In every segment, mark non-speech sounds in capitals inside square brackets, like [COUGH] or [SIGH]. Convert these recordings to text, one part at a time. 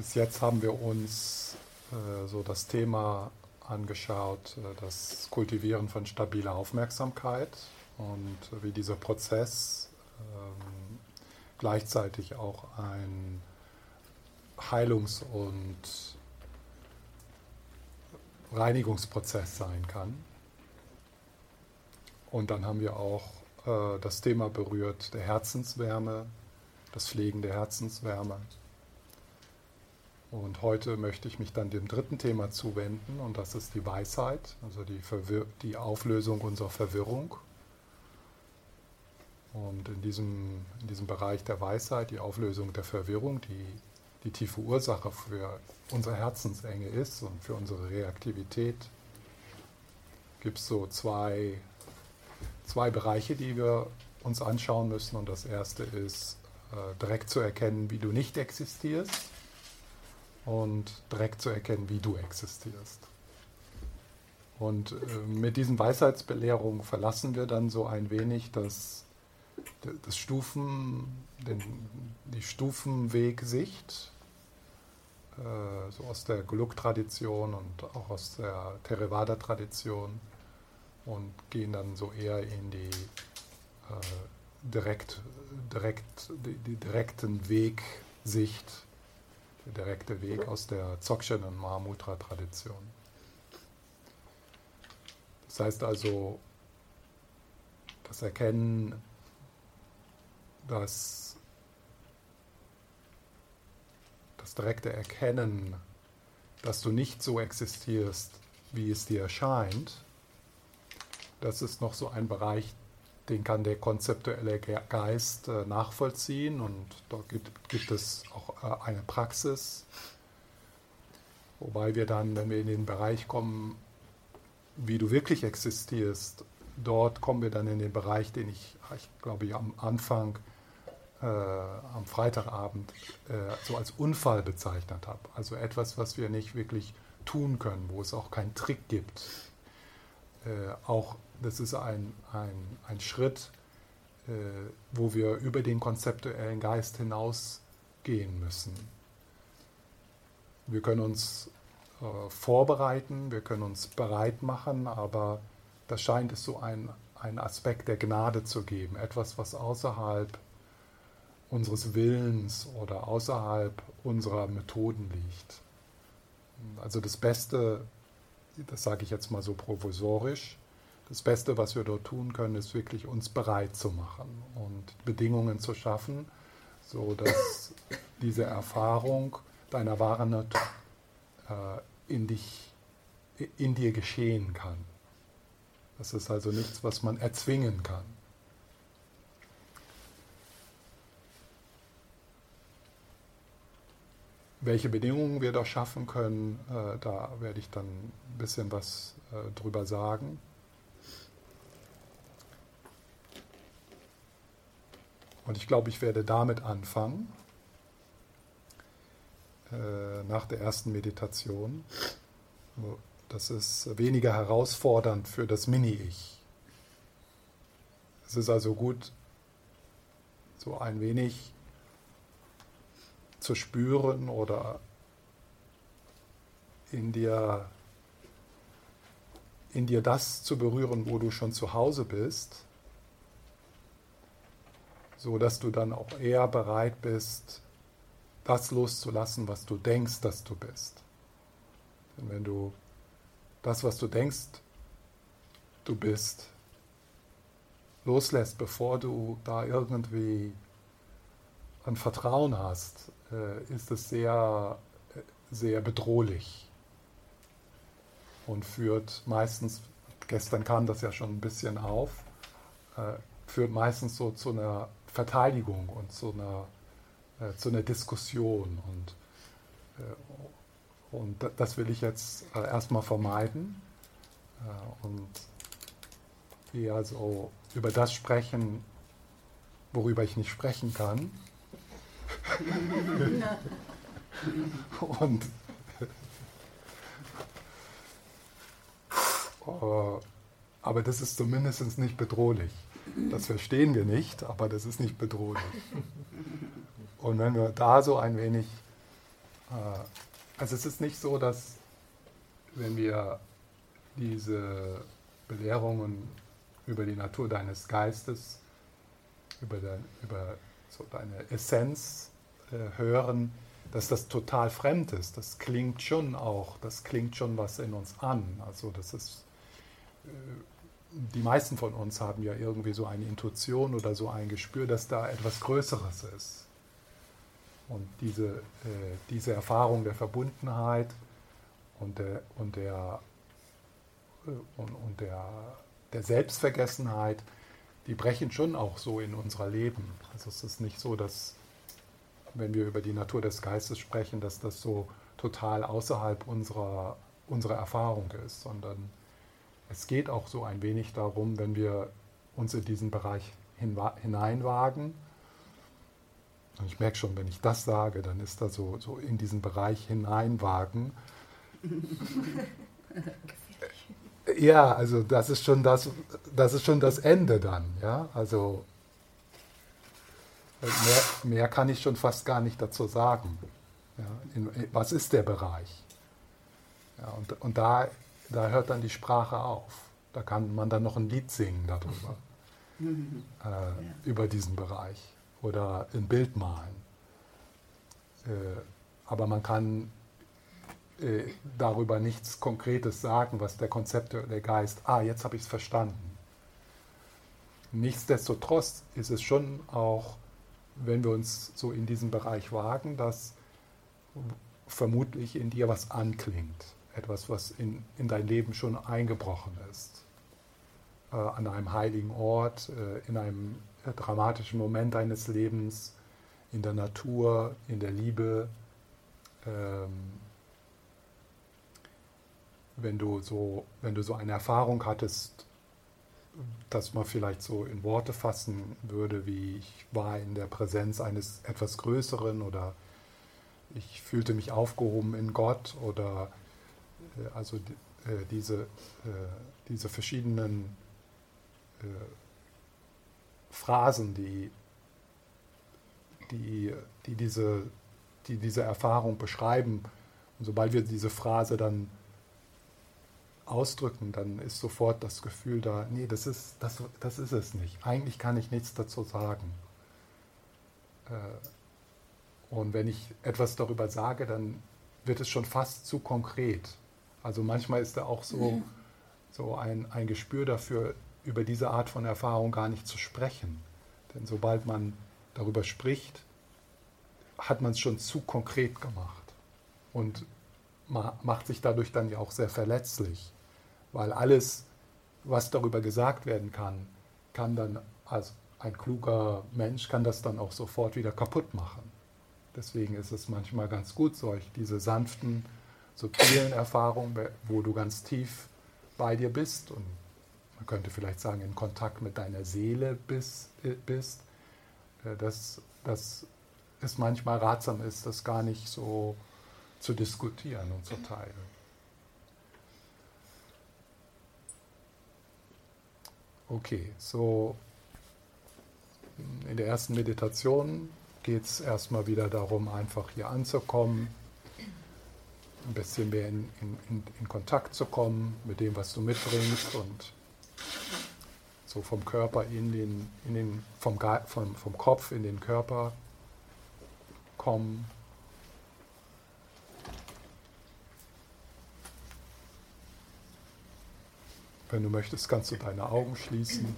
Bis jetzt haben wir uns äh, so das Thema angeschaut, äh, das Kultivieren von stabiler Aufmerksamkeit und wie dieser Prozess ähm, gleichzeitig auch ein Heilungs- und Reinigungsprozess sein kann. Und dann haben wir auch äh, das Thema berührt der Herzenswärme, das Pflegen der Herzenswärme. Und heute möchte ich mich dann dem dritten Thema zuwenden und das ist die Weisheit, also die, Verwir die Auflösung unserer Verwirrung. Und in diesem, in diesem Bereich der Weisheit, die Auflösung der Verwirrung, die die tiefe Ursache für unsere Herzensenge ist und für unsere Reaktivität, gibt es so zwei, zwei Bereiche, die wir uns anschauen müssen. Und das erste ist, äh, direkt zu erkennen, wie du nicht existierst und direkt zu erkennen, wie du existierst. Und äh, mit diesen Weisheitsbelehrungen verlassen wir dann so ein wenig das, das Stufen, den, die Stufenwegsicht, äh, so aus der Guluk-Tradition und auch aus der Theravada-Tradition und gehen dann so eher in die äh, direkt, direkt, die, die direkten Wegsicht der direkte Weg aus der Dzogchen und Mahamudra-Tradition. Das heißt also, das Erkennen, dass das direkte Erkennen, dass du nicht so existierst, wie es dir erscheint, das ist noch so ein Bereich, den kann der konzeptuelle Geist äh, nachvollziehen und dort gibt, gibt es auch äh, eine Praxis, wobei wir dann, wenn wir in den Bereich kommen, wie du wirklich existierst, dort kommen wir dann in den Bereich, den ich, ich glaube ich, am Anfang, äh, am Freitagabend, äh, so als Unfall bezeichnet habe. Also etwas, was wir nicht wirklich tun können, wo es auch keinen Trick gibt. Äh, auch das ist ein, ein, ein Schritt, äh, wo wir über den konzeptuellen Geist hinausgehen müssen. Wir können uns äh, vorbereiten, wir können uns bereit machen, aber da scheint es so ein, ein Aspekt der Gnade zu geben, etwas, was außerhalb unseres Willens oder außerhalb unserer Methoden liegt. Also das Beste, das sage ich jetzt mal so provisorisch, das Beste, was wir dort tun können, ist wirklich uns bereit zu machen und Bedingungen zu schaffen, so dass [LAUGHS] diese Erfahrung deiner wahren Natur äh, in, dich, in dir geschehen kann. Das ist also nichts, was man erzwingen kann. Welche Bedingungen wir da schaffen können, äh, da werde ich dann ein bisschen was äh, drüber sagen. Und ich glaube, ich werde damit anfangen, äh, nach der ersten Meditation. Das ist weniger herausfordernd für das Mini-Ich. Es ist also gut, so ein wenig zu spüren oder in dir, in dir das zu berühren, wo du schon zu Hause bist so dass du dann auch eher bereit bist, das loszulassen, was du denkst, dass du bist. Denn wenn du das, was du denkst, du bist, loslässt, bevor du da irgendwie ein Vertrauen hast, äh, ist es sehr, sehr bedrohlich und führt meistens, gestern kam das ja schon ein bisschen auf, äh, führt meistens so zu einer Verteidigung und zu einer, äh, zu einer Diskussion. Und, äh, und das will ich jetzt äh, erstmal vermeiden äh, und eher so über das sprechen, worüber ich nicht sprechen kann. [LAUGHS] und äh, aber das ist zumindest nicht bedrohlich. Das verstehen wir nicht, aber das ist nicht bedrohlich. Und wenn wir da so ein wenig Äh, also es ist nicht so, dass wenn wir diese Belehrungen über die Natur deines Geistes, über, dein, über so deine Essenz äh, hören, dass das total fremd ist. Das klingt schon auch, das klingt schon was in uns an. Also das ist, äh, die meisten von uns haben ja irgendwie so eine Intuition oder so ein Gespür, dass da etwas Größeres ist. Und diese, äh, diese Erfahrung der Verbundenheit und der, und der, äh, und, und der, der Selbstvergessenheit, die brechen schon auch so in unser Leben. Also es ist nicht so, dass wenn wir über die Natur des Geistes sprechen, dass das so total außerhalb unserer, unserer Erfahrung ist, sondern es geht auch so ein wenig darum, wenn wir uns in diesen Bereich hineinwagen. Und ich merke schon, wenn ich das sage, dann ist da so, so in diesen Bereich hineinwagen. [LAUGHS] ja, also das ist schon das, das ist schon das Ende dann, ja. Also Mehr, mehr, kann ich schon fast gar nicht dazu sagen. Ja, in, was ist der Bereich? Ja, und und da, da hört dann die Sprache auf. Da kann man dann noch ein Lied singen darüber, [LAUGHS] äh, ja. über diesen Bereich oder ein Bild malen. Äh, aber man kann äh, darüber nichts Konkretes sagen, was der Konzept der Geist, ah, jetzt habe ich es verstanden. Nichtsdestotrotz ist es schon auch wenn wir uns so in diesen Bereich wagen, dass vermutlich in dir was anklingt. Etwas, was in, in dein Leben schon eingebrochen ist. Äh, an einem heiligen Ort, äh, in einem äh, dramatischen Moment deines Lebens, in der Natur, in der Liebe. Ähm, wenn, du so, wenn du so eine Erfahrung hattest, das man vielleicht so in Worte fassen würde, wie ich war in der Präsenz eines etwas Größeren oder ich fühlte mich aufgehoben in Gott oder also äh, diese, äh, diese verschiedenen äh, Phrasen, die, die, die, diese, die diese Erfahrung beschreiben. Und sobald wir diese Phrase dann ausdrücken, dann ist sofort das Gefühl da, nee, das ist, das, das ist es nicht. Eigentlich kann ich nichts dazu sagen. Äh, und wenn ich etwas darüber sage, dann wird es schon fast zu konkret. Also manchmal ist da auch so, mhm. so ein, ein Gespür dafür, über diese Art von Erfahrung gar nicht zu sprechen. Denn sobald man darüber spricht, hat man es schon zu konkret gemacht und macht sich dadurch dann ja auch sehr verletzlich weil alles, was darüber gesagt werden kann, kann dann als ein kluger Mensch kann das dann auch sofort wieder kaputt machen. Deswegen ist es manchmal ganz gut, solch diese sanften, subtilen Erfahrungen, wo du ganz tief bei dir bist und man könnte vielleicht sagen, in Kontakt mit deiner Seele bist, bist äh, dass, dass es manchmal ratsam ist, das gar nicht so zu diskutieren und zu teilen. Okay, so in der ersten Meditation geht es erstmal wieder darum, einfach hier anzukommen, ein bisschen mehr in, in, in, Kontakt zu kommen mit dem, was du mitbringst und so vom Körper in den, in den vom, vom, vom Kopf in den Körper kommen. Wenn du möchtest, kannst du deine Augen schließen.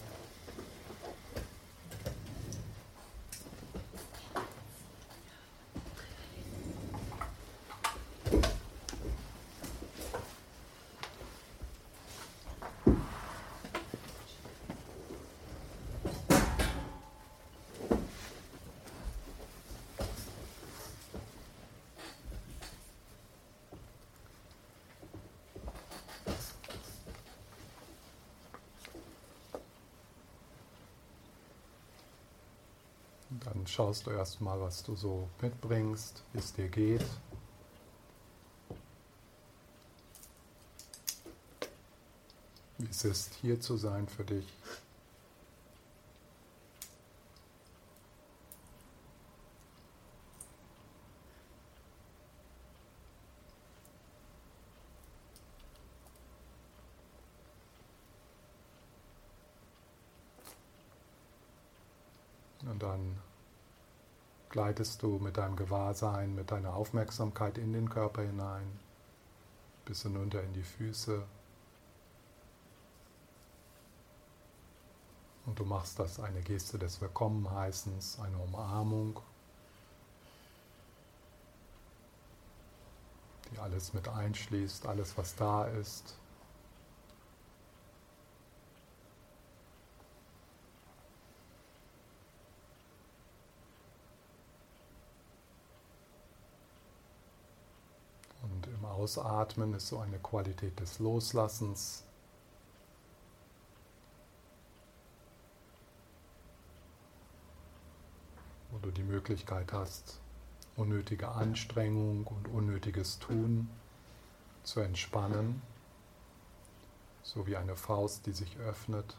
Dann schaust du erstmal, was du so mitbringst, wie es dir geht. Wie es ist, hier zu sein für dich. Und dann gleitest du mit deinem Gewahrsein, mit deiner Aufmerksamkeit in den Körper hinein, bis hinunter in die Füße. Und du machst das eine Geste des Willkommenheißens, eine Umarmung, die alles mit einschließt, alles was da ist. Und im Ausatmen ist so eine Qualität des Loslassens. wo du die Möglichkeit hast, unnötige Anstrengung und unnötiges Tun zu entspannen, so wie eine Faust, die sich öffnet.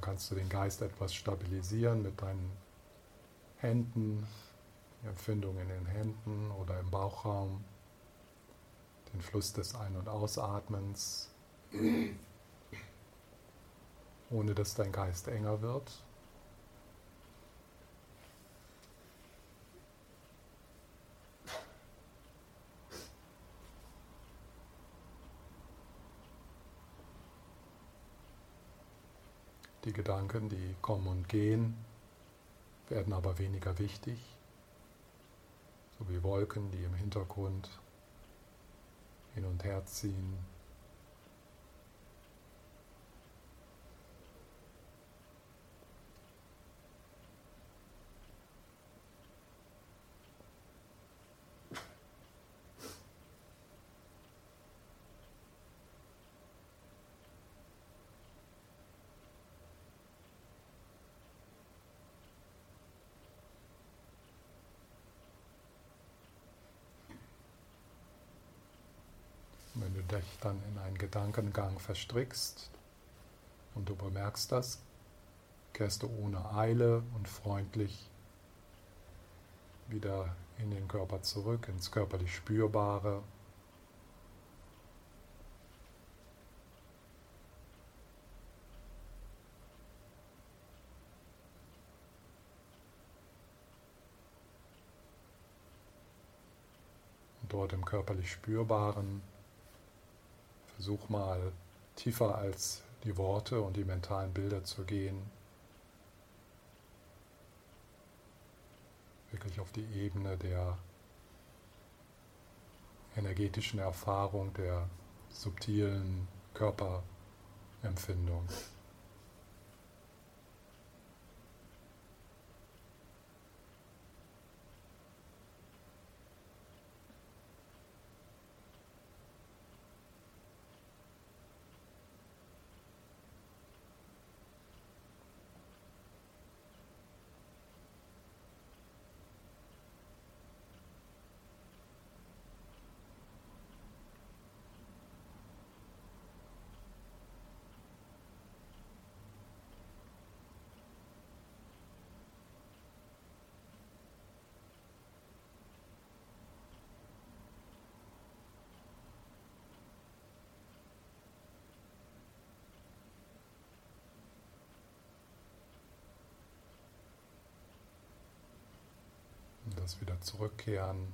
Dann kannst du den Geist etwas stabilisieren mit deinen Händen, die Empfindung in den Händen oder im Bauchraum, den Fluss des Ein- und Ausatmens, ohne dass dein Geist enger wird. Die Gedanken, die kommen und gehen, werden aber weniger wichtig, so wie Wolken, die im Hintergrund hin und her ziehen. Wenn du dich dann in einen Gedankengang verstrickst und du bemerkst das, kehrst du ohne Eile und freundlich wieder in den Körper zurück, ins körperlich Spürbare. Und dort im körperlich Spürbaren Versuch mal tiefer als die Worte und die mentalen Bilder zu gehen. Wirklich auf die Ebene der energetischen Erfahrung, der subtilen Körperempfindung. Und das wieder zurückkehren,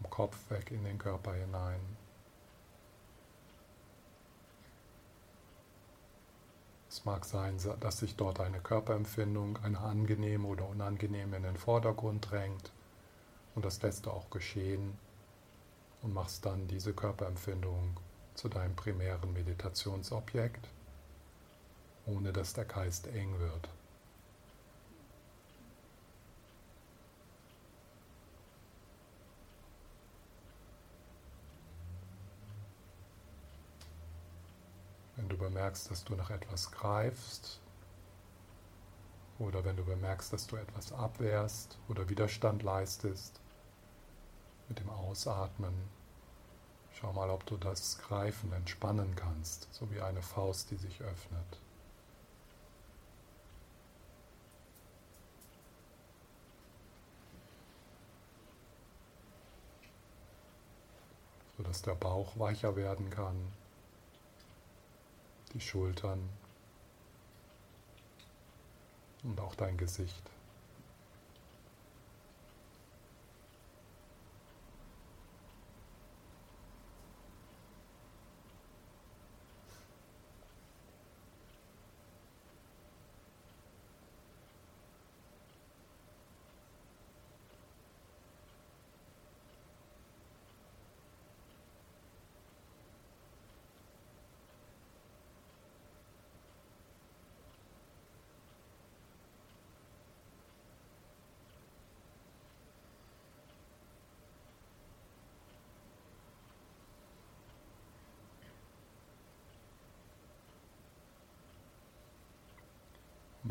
vom Kopf weg in den Körper hinein. Es mag sein, dass sich dort eine Körperempfindung, eine angenehme oder unangenehme in den Vordergrund drängt. Und das lässt du auch geschehen und machst dann diese Körperempfindung zu deinem primären Meditationsobjekt, ohne dass der Geist eng wird. Wenn du bemerkst, dass du nach etwas greifst, Oder wenn du bemerkst, dass du etwas abwehrst oder Widerstand leistest, mit dem Ausatmen, schau mal, ob du das greifen, entspannen kannst, so wie eine Faust, die sich öffnet. sodass der Bauch weicher werden kann, die Schultern und auch dein Gesicht.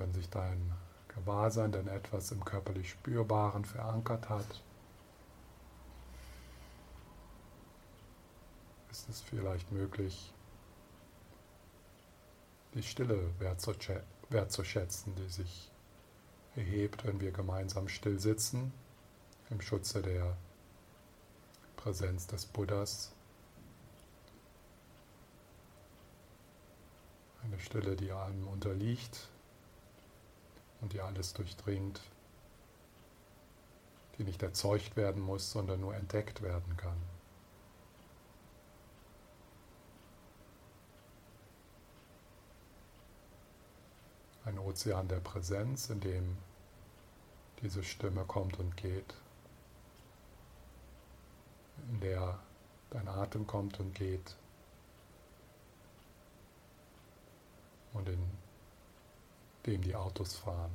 Wenn sich dein Gewahrsein dann etwas im körperlich Spürbaren verankert hat, ist es vielleicht möglich, die Stille wertzuschätzen, die sich erhebt, wenn wir gemeinsam still sitzen, im Schutze der Präsenz des Buddhas. Eine Stille, die einem unterliegt, und die alles durchdringt, die nicht erzeugt werden muss, sondern nur entdeckt werden kann. Ein Ozean der Präsenz, in dem diese Stimme kommt und geht, in der dein Atem kommt und geht und in dem die Autos fahren.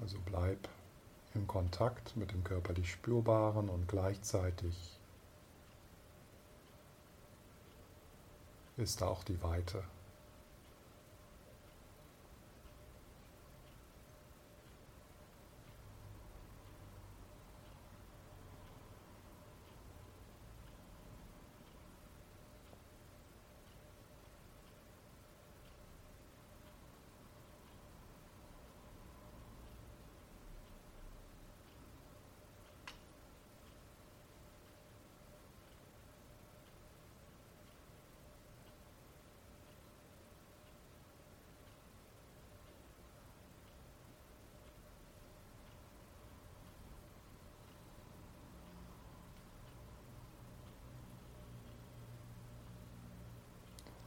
Also bleib im Kontakt mit dem körperlich Spürbaren und gleichzeitig ist auch die Weite.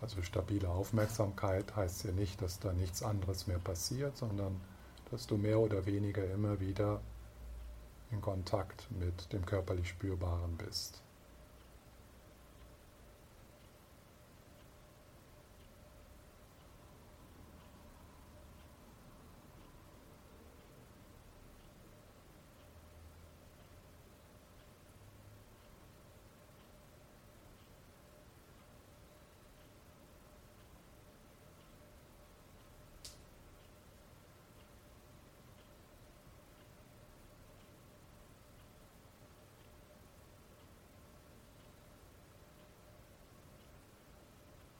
Also stabile Aufmerksamkeit heißt ja nicht, dass da nichts anderes mehr passiert, sondern dass du mehr oder weniger immer wieder in Kontakt mit dem körperlich Spürbaren bist.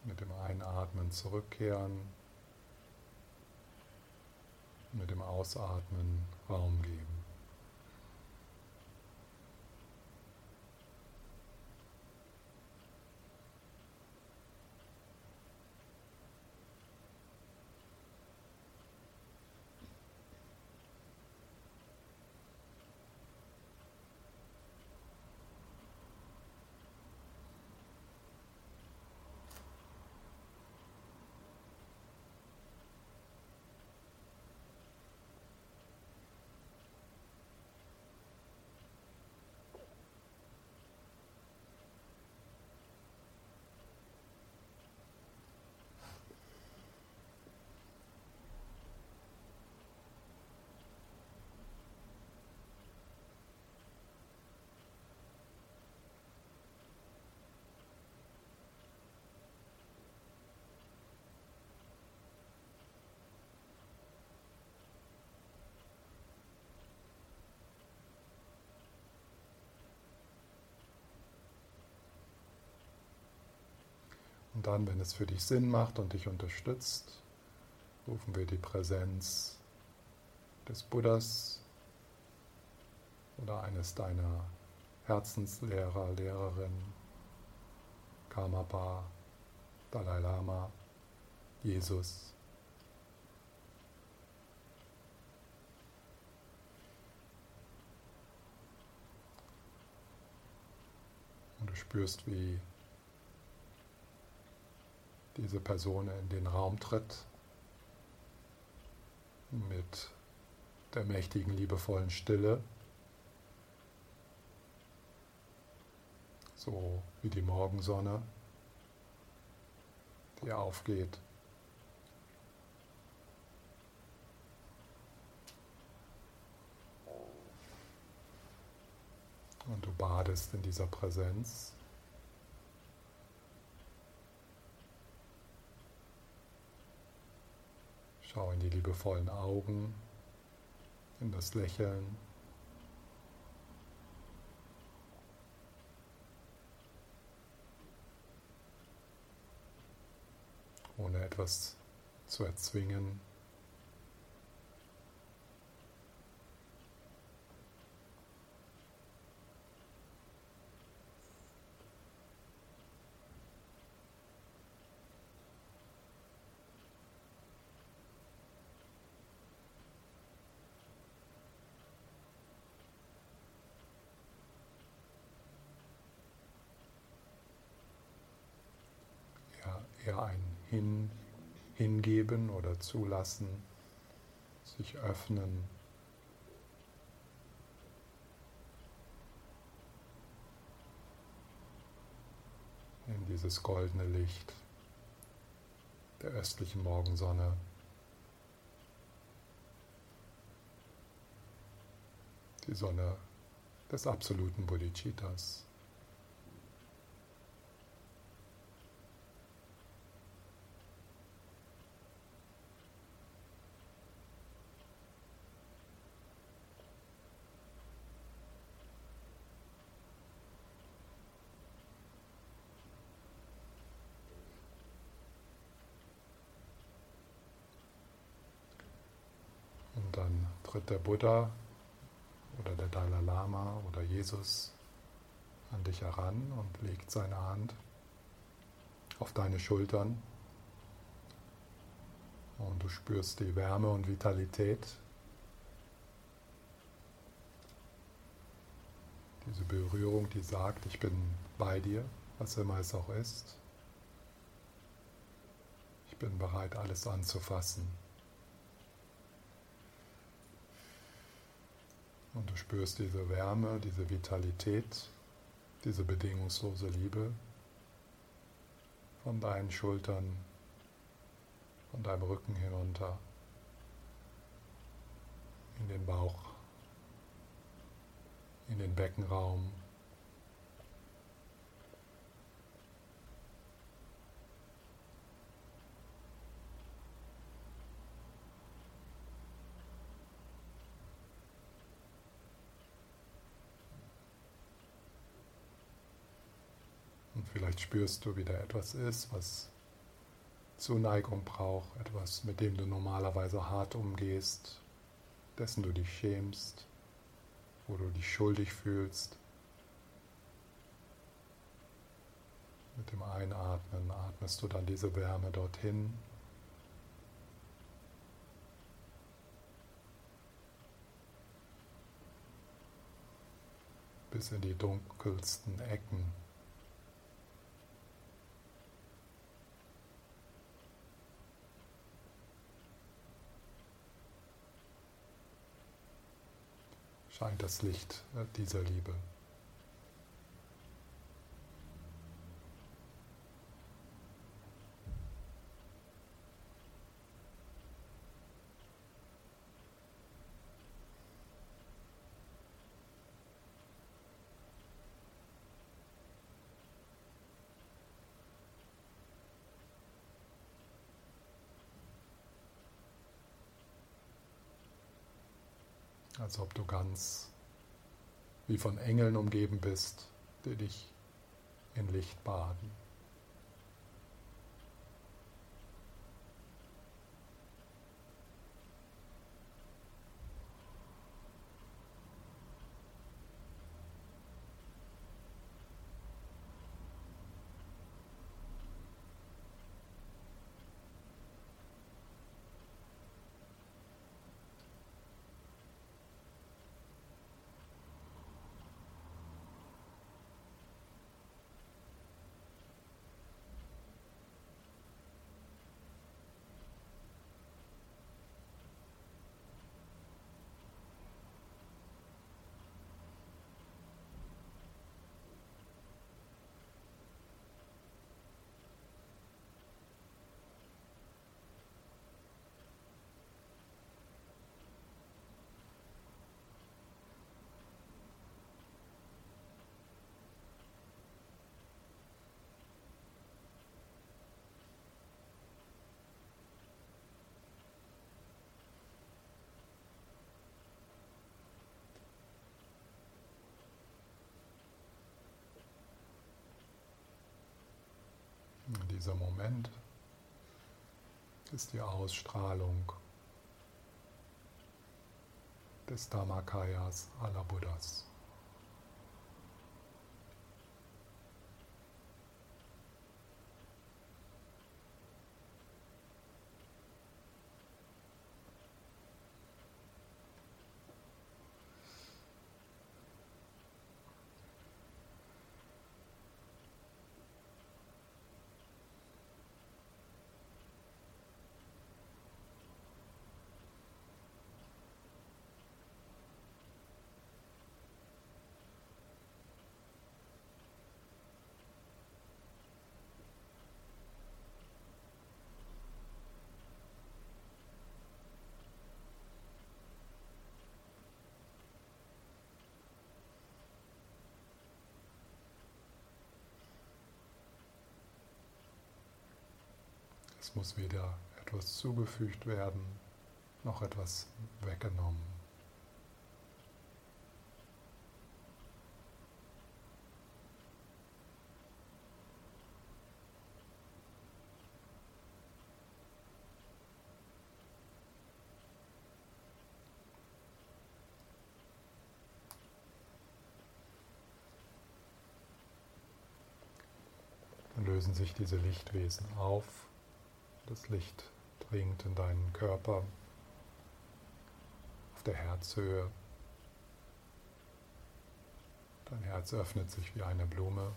Mit dem Einatmen zurückkehren, mit dem Ausatmen Raum geben. Dann, wenn es für dich Sinn macht und dich unterstützt, rufen wir die Präsenz des Buddhas oder eines deiner Herzenslehrer, Lehrerin, Karmapa, Dalai Lama, Jesus. Und du spürst, wie diese Person in den Raum tritt mit der mächtigen, liebevollen Stille, so wie die Morgensonne, die aufgeht. Und du badest in dieser Präsenz. Schau in die liebevollen Augen, in das Lächeln. Ohne etwas zu erzwingen. Eher ein Hin, Hingeben oder Zulassen, sich öffnen. in dieses goldene Licht der östlichen Morgensonne. Die Sonne des absoluten Bodhicittas. Der Buddha oder der Dalai Lama oder Jesus an dich heran und legt seine Hand auf deine Schultern. Und du spürst die Wärme und Vitalität. Diese Berührung, die sagt, ich bin bei dir, was immer es auch ist. Ich bin bereit, alles anzufassen. Und du spürst diese Wärme, diese Vitalität, diese bedingungslose Liebe von deinen Schultern, von deinem Rücken hinunter, in den Bauch, in den Beckenraum. Vielleicht spürst du, wie da etwas ist, was Zuneigung braucht, etwas, mit dem du normalerweise hart umgehst, dessen du dich schämst, wo du dich schuldig fühlst. Mit dem Einatmen atmest du dann diese Wärme dorthin. bis in die dunkelsten Ecken scheint das Licht äh, dieser Liebe. Als ob du ganz wie von Engeln umgeben bist, die dich in Licht baden. Dieser Moment ist die Ausstrahlung des Dhammakayas aller Buddhas. Es muss weder etwas zugefügt werden, noch etwas weggenommen. Lösen sich diese Lichtwesen auf das Licht dringt in deinen Körper auf der Herzhöhe. Dein Herz öffnet sich wie eine Blume.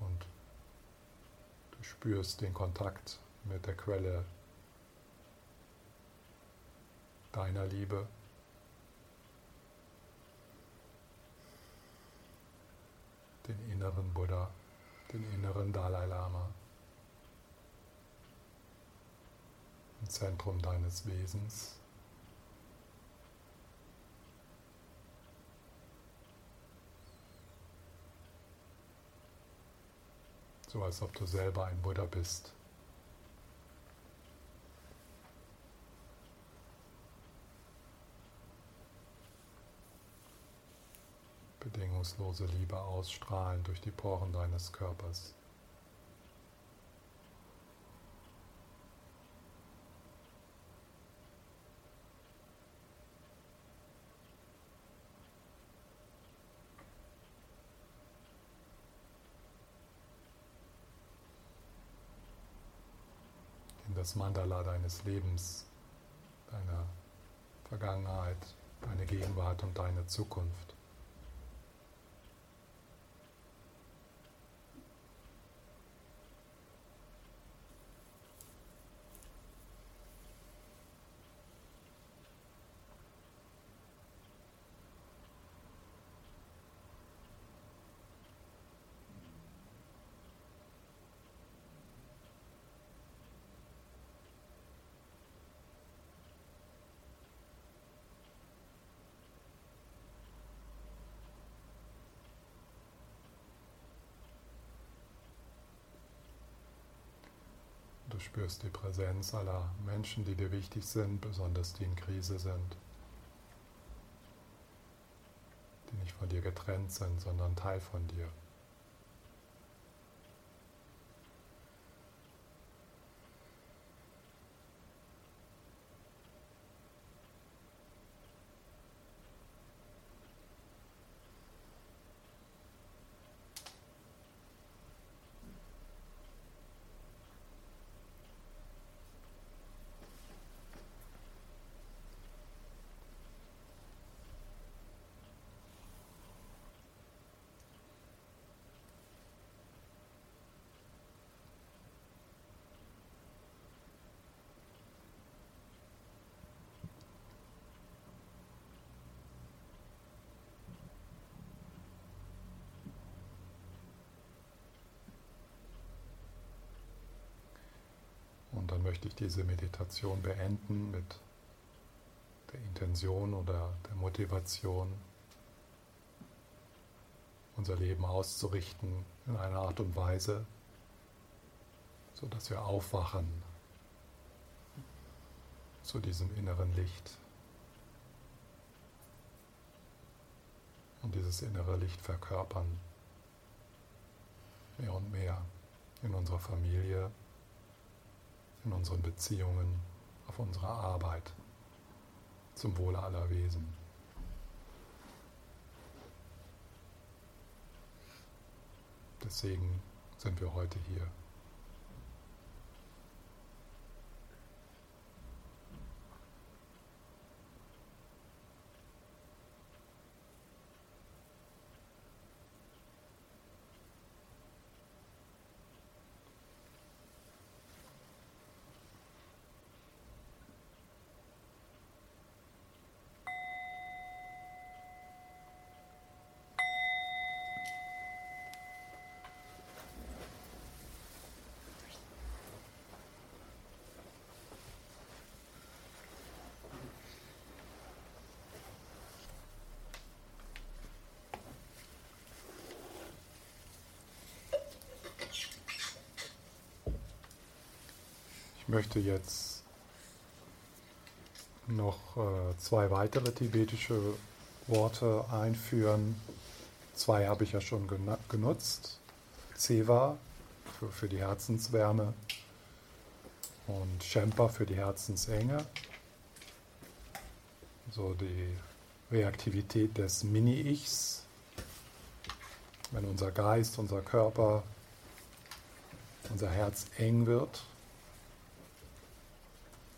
Und du spürst den Kontakt mit der Quelle deiner Liebe. Den inneren Buddha, den inneren Dalai Lama, im Zentrum deines Wesens. So als ob du selber ein Buddha bist. Bedingungslose Liebe ausstrahlen durch die Poren deines Körpers. In das Mandala deines Lebens, deiner Vergangenheit, deine Gegenwart und deine Zukunft. Spürst die Präsenz aller Menschen, die dir wichtig sind, besonders die in Krise sind, die nicht von dir getrennt sind, sondern Teil von dir. Und dann möchte ich diese Meditation beenden mit der Intention oder der Motivation, unser Leben auszurichten in einer Art und Weise, sodass wir aufwachen zu diesem inneren Licht, und dieses innere Licht verkörpern. Mehr und mehr in unserer Familie, in unseren Beziehungen, auf unserer Arbeit, zum Wohle aller Wesen. Deswegen sind wir heute hier. Möchte jetzt noch äh, zwei weitere tibetische Worte einführen. Zwei habe ich ja schon genutzt. Seva für, für die Herzenswärme und Shempa für die Herzensenge. So die Reaktivität des Mini-Ichs, wenn unser Geist, unser Körper, unser Herz eng wird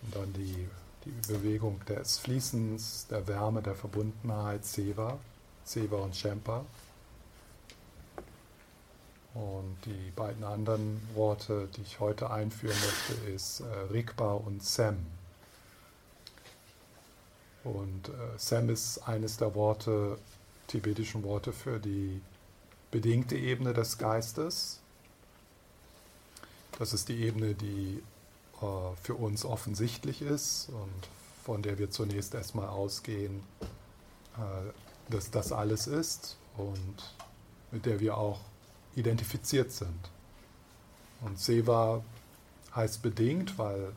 und dann die, die Bewegung des Fließens, der Wärme, der Verbundenheit, Seva, Seva und Shempa. Und die beiden anderen Worte, die ich heute einführen möchte, ist äh, Rigpa und Sem. Und äh, Sem ist eines der Worte, tibetischen Worte für die bedingte Ebene des Geistes. Das ist die Ebene, die für uns offensichtlich ist und von der wir zunächst erstmal ausgehen, äh, dass das alles ist und mit der wir auch identifiziert sind. Und Seva heißt bedingt, weil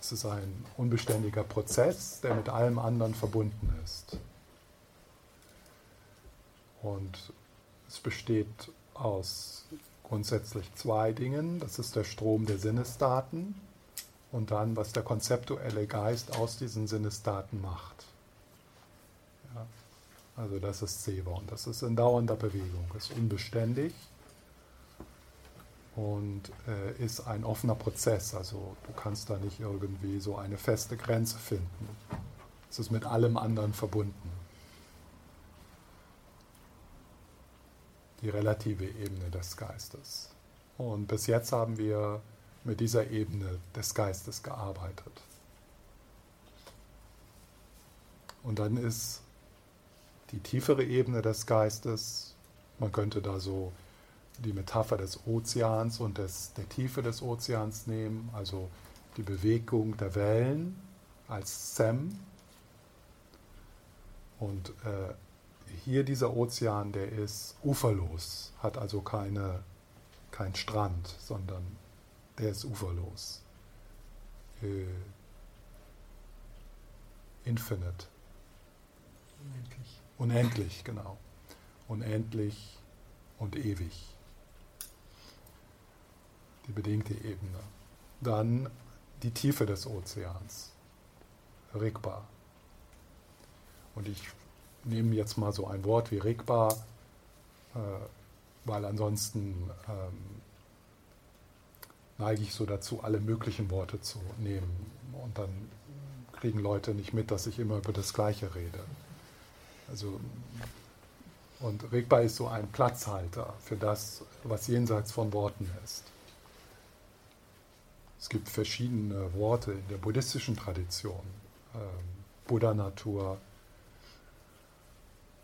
es ist ein unbeständiger Prozess, der mit allem anderen verbunden ist. Und es besteht aus grundsätzlich zwei Dingen. Das ist der Strom der Sinnesdaten und dann, was der konzeptuelle Geist aus diesen Sinnesdaten macht. Ja, also das ist Seva und das ist in dauernder Bewegung, ist unbeständig und äh, ist ein offener Prozess. Also du kannst da nicht irgendwie so eine feste Grenze finden. Es ist mit allem anderen verbunden. Die relative Ebene des Geistes. Und bis jetzt haben wir mit dieser Ebene des Geistes gearbeitet. Und dann ist die tiefere Ebene des Geistes, man könnte da so die Metapher des Ozeans und des, der Tiefe des Ozeans nehmen, also die Bewegung der Wellen als Sem. Und äh, hier dieser Ozean, der ist uferlos, hat also keine, kein Strand, sondern der ist uferlos. Äh, infinite. Unendlich. Unendlich, genau. Unendlich und ewig. Die bedingte Ebene. Dann die Tiefe des Ozeans. Regbar. Und ich nehme jetzt mal so ein Wort wie regbar, äh, weil ansonsten ähm, neige ich so dazu, alle möglichen Worte zu nehmen. Und dann kriegen Leute nicht mit, dass ich immer über das Gleiche rede. Also, und regbar ist so ein Platzhalter für das, was jenseits von Worten ist. Es gibt verschiedene Worte in der buddhistischen Tradition. Ähm, Buddha-Natur,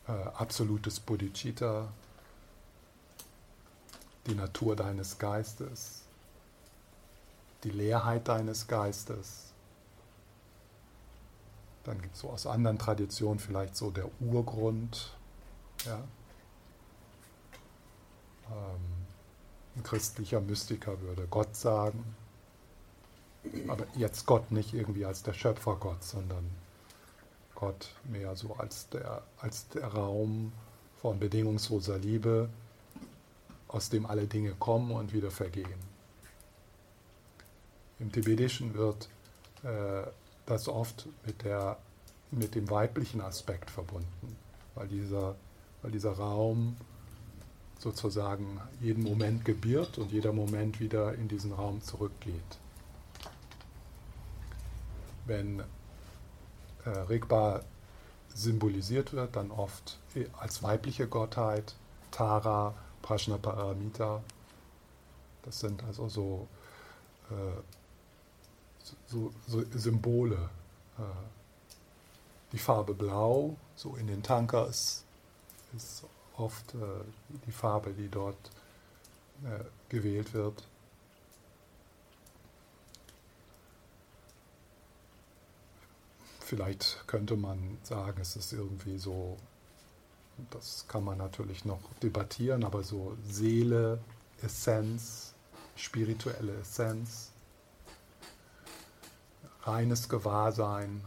äh, absolutes Bodhicitta, die Natur deines Geistes, die Leerheit deines Geistes. Dann gibt es so aus anderen Traditionen vielleicht so der Urgrund. Ja? Ähm, ein christlicher Mystiker würde Gott sagen. Aber jetzt Gott nicht irgendwie als der Schöpfergott, sondern Gott mehr so als der, als der Raum, von bedingungsloser Liebe, aus dem alle Dinge kommen und wieder vergehen. Im Tibetischen wird äh, das oft mit, der, mit dem weiblichen Aspekt verbunden, weil dieser, weil dieser Raum sozusagen jeden Moment gebiert und jeder Moment wieder in diesen Raum zurückgeht. Wenn äh, Rigpa symbolisiert wird, dann oft als weibliche Gottheit, Tara, Prajnaparamita. Das sind also so, äh, so, so Symbole. Äh, die Farbe Blau, so in den Tankas, ist oft äh, die Farbe, die dort äh, gewählt wird. Vielleicht könnte man sagen, es ist irgendwie so, das kann man natürlich noch debattieren, aber so Seele, Essenz, spirituelle Essenz, reines Gewahrsein.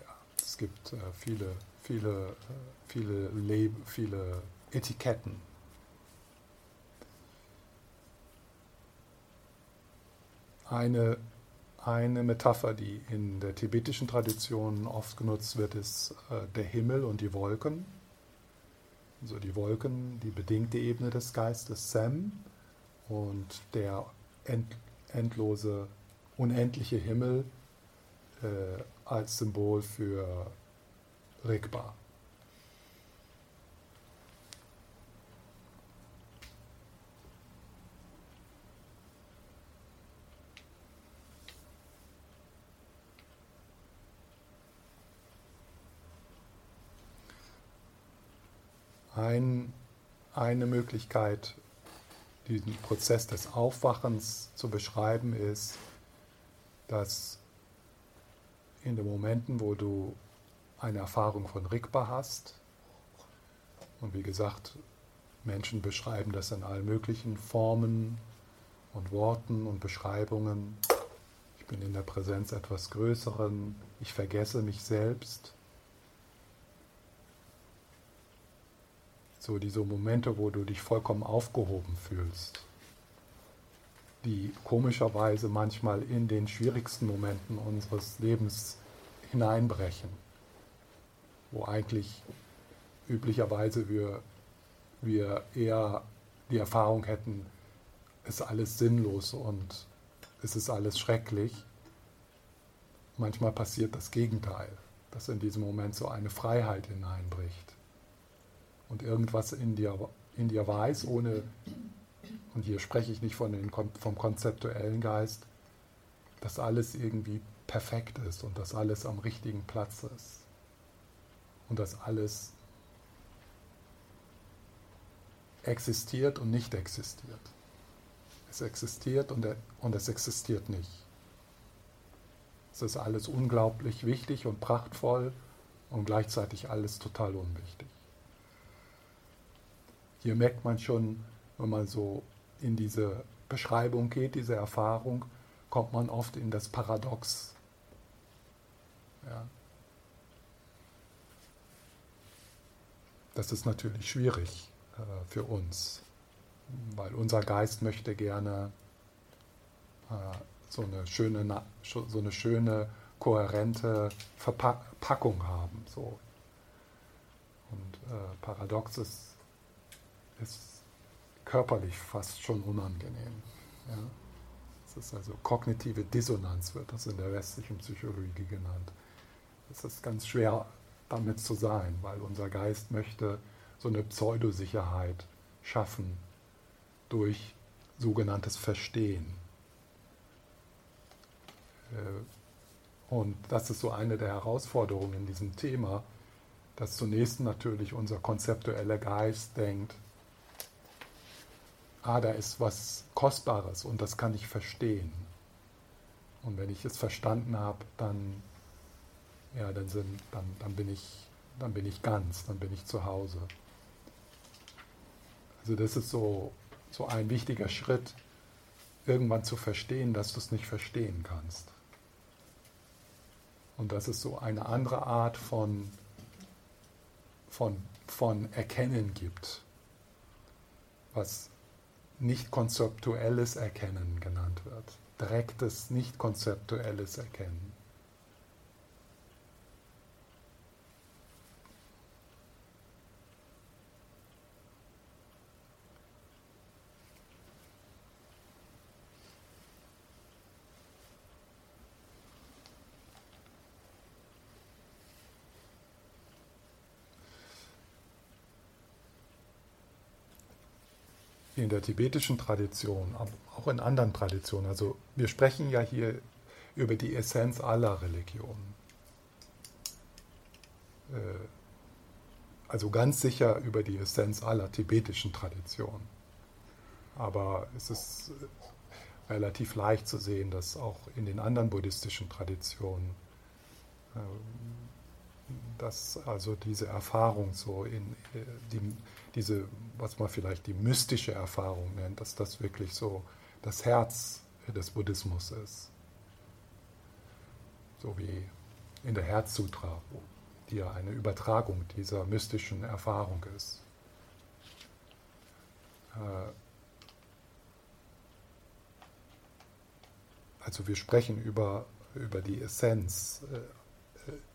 Ja, es gibt äh, viele, viele, äh, viele, Leb viele Etiketten. Eine eine Metapher, die in der tibetischen Tradition oft genutzt wird, ist äh, der Himmel und die Wolken. Also die Wolken, die bedingte Ebene des Geistes, Sem, und der endlose, unendliche Himmel äh, als Symbol für Rigpa. Ein, eine Möglichkeit, diesen Prozess des Aufwachens zu beschreiben, ist, dass in den Momenten, wo du eine Erfahrung von Rigpa hast, und wie gesagt, Menschen beschreiben das in allen möglichen Formen und Worten und Beschreibungen. Ich bin in der Präsenz etwas Größeren, ich vergesse mich selbst. So diese Momente, wo du dich vollkommen aufgehoben fühlst, die komischerweise manchmal in den schwierigsten Momenten unseres Lebens hineinbrechen, wo eigentlich üblicherweise wir, wir eher die Erfahrung hätten, ist alles sinnlos und es ist alles schrecklich. Manchmal passiert das Gegenteil, dass in diesem Moment so eine Freiheit hineinbricht und irgendwas in dir, in dir weiß, ohne, und hier spreche ich nicht von den, vom konzeptuellen Geist, dass alles irgendwie perfekt ist und dass alles am richtigen Platz ist und dass alles existiert und nicht existiert. Es existiert und, und es existiert nicht. Es ist alles unglaublich wichtig und prachtvoll und gleichzeitig alles total unwichtig hier merkt man schon, wenn man so in diese Beschreibung geht, diese Erfahrung, kommt man oft in das Paradox. Ja. Das ist natürlich schwierig äh, für uns, weil unser Geist möchte gerne äh, so, eine schöne, so eine schöne, kohärente Verpackung haben. So. Und äh, Paradox ist ist körperlich fast schon unangenehm. Ja? Das ist also kognitive Dissonanz, wird das in der westlichen Psychologie genannt. Es ist ganz schwer damit zu sein, weil unser Geist möchte so eine Pseudosicherheit schaffen durch sogenanntes Verstehen. Äh, und das ist so eine der Herausforderungen in diesem Thema, dass zunächst natürlich unser konzeptueller Geist denkt, ah, da ist was Kostbares und das kann ich verstehen. Und wenn ich es verstanden habe, dann, ja, dann, sind, dann, dann, bin ich, dann bin ich ganz, dann bin ich zu Hause. Also das ist so, so ein wichtiger Schritt, irgendwann zu verstehen, dass du es nicht verstehen kannst. Und das ist so eine andere Art von von, von Erkennen gibt, was nicht konzeptuelles Erkennen genannt wird, direktes, nicht konzeptuelles Erkennen. In der tibetischen Tradition, auch in anderen Traditionen. Also wir sprechen ja hier über die Essenz aller Religionen. Äh, also ganz sicher über die Essenz aller tibetischen Traditionen. Aber es ist relativ leicht zu sehen, dass auch in den anderen buddhistischen Traditionen, ähm, dass also diese Erfahrung so in äh, die diese, was man vielleicht die mystische Erfahrung nennt, dass das wirklich so das Herz des Buddhismus ist. So wie in der Herzsutra, die ja eine Übertragung dieser mystischen Erfahrung ist. Äh, also wir sprechen über, über die Essenz, äh, äh,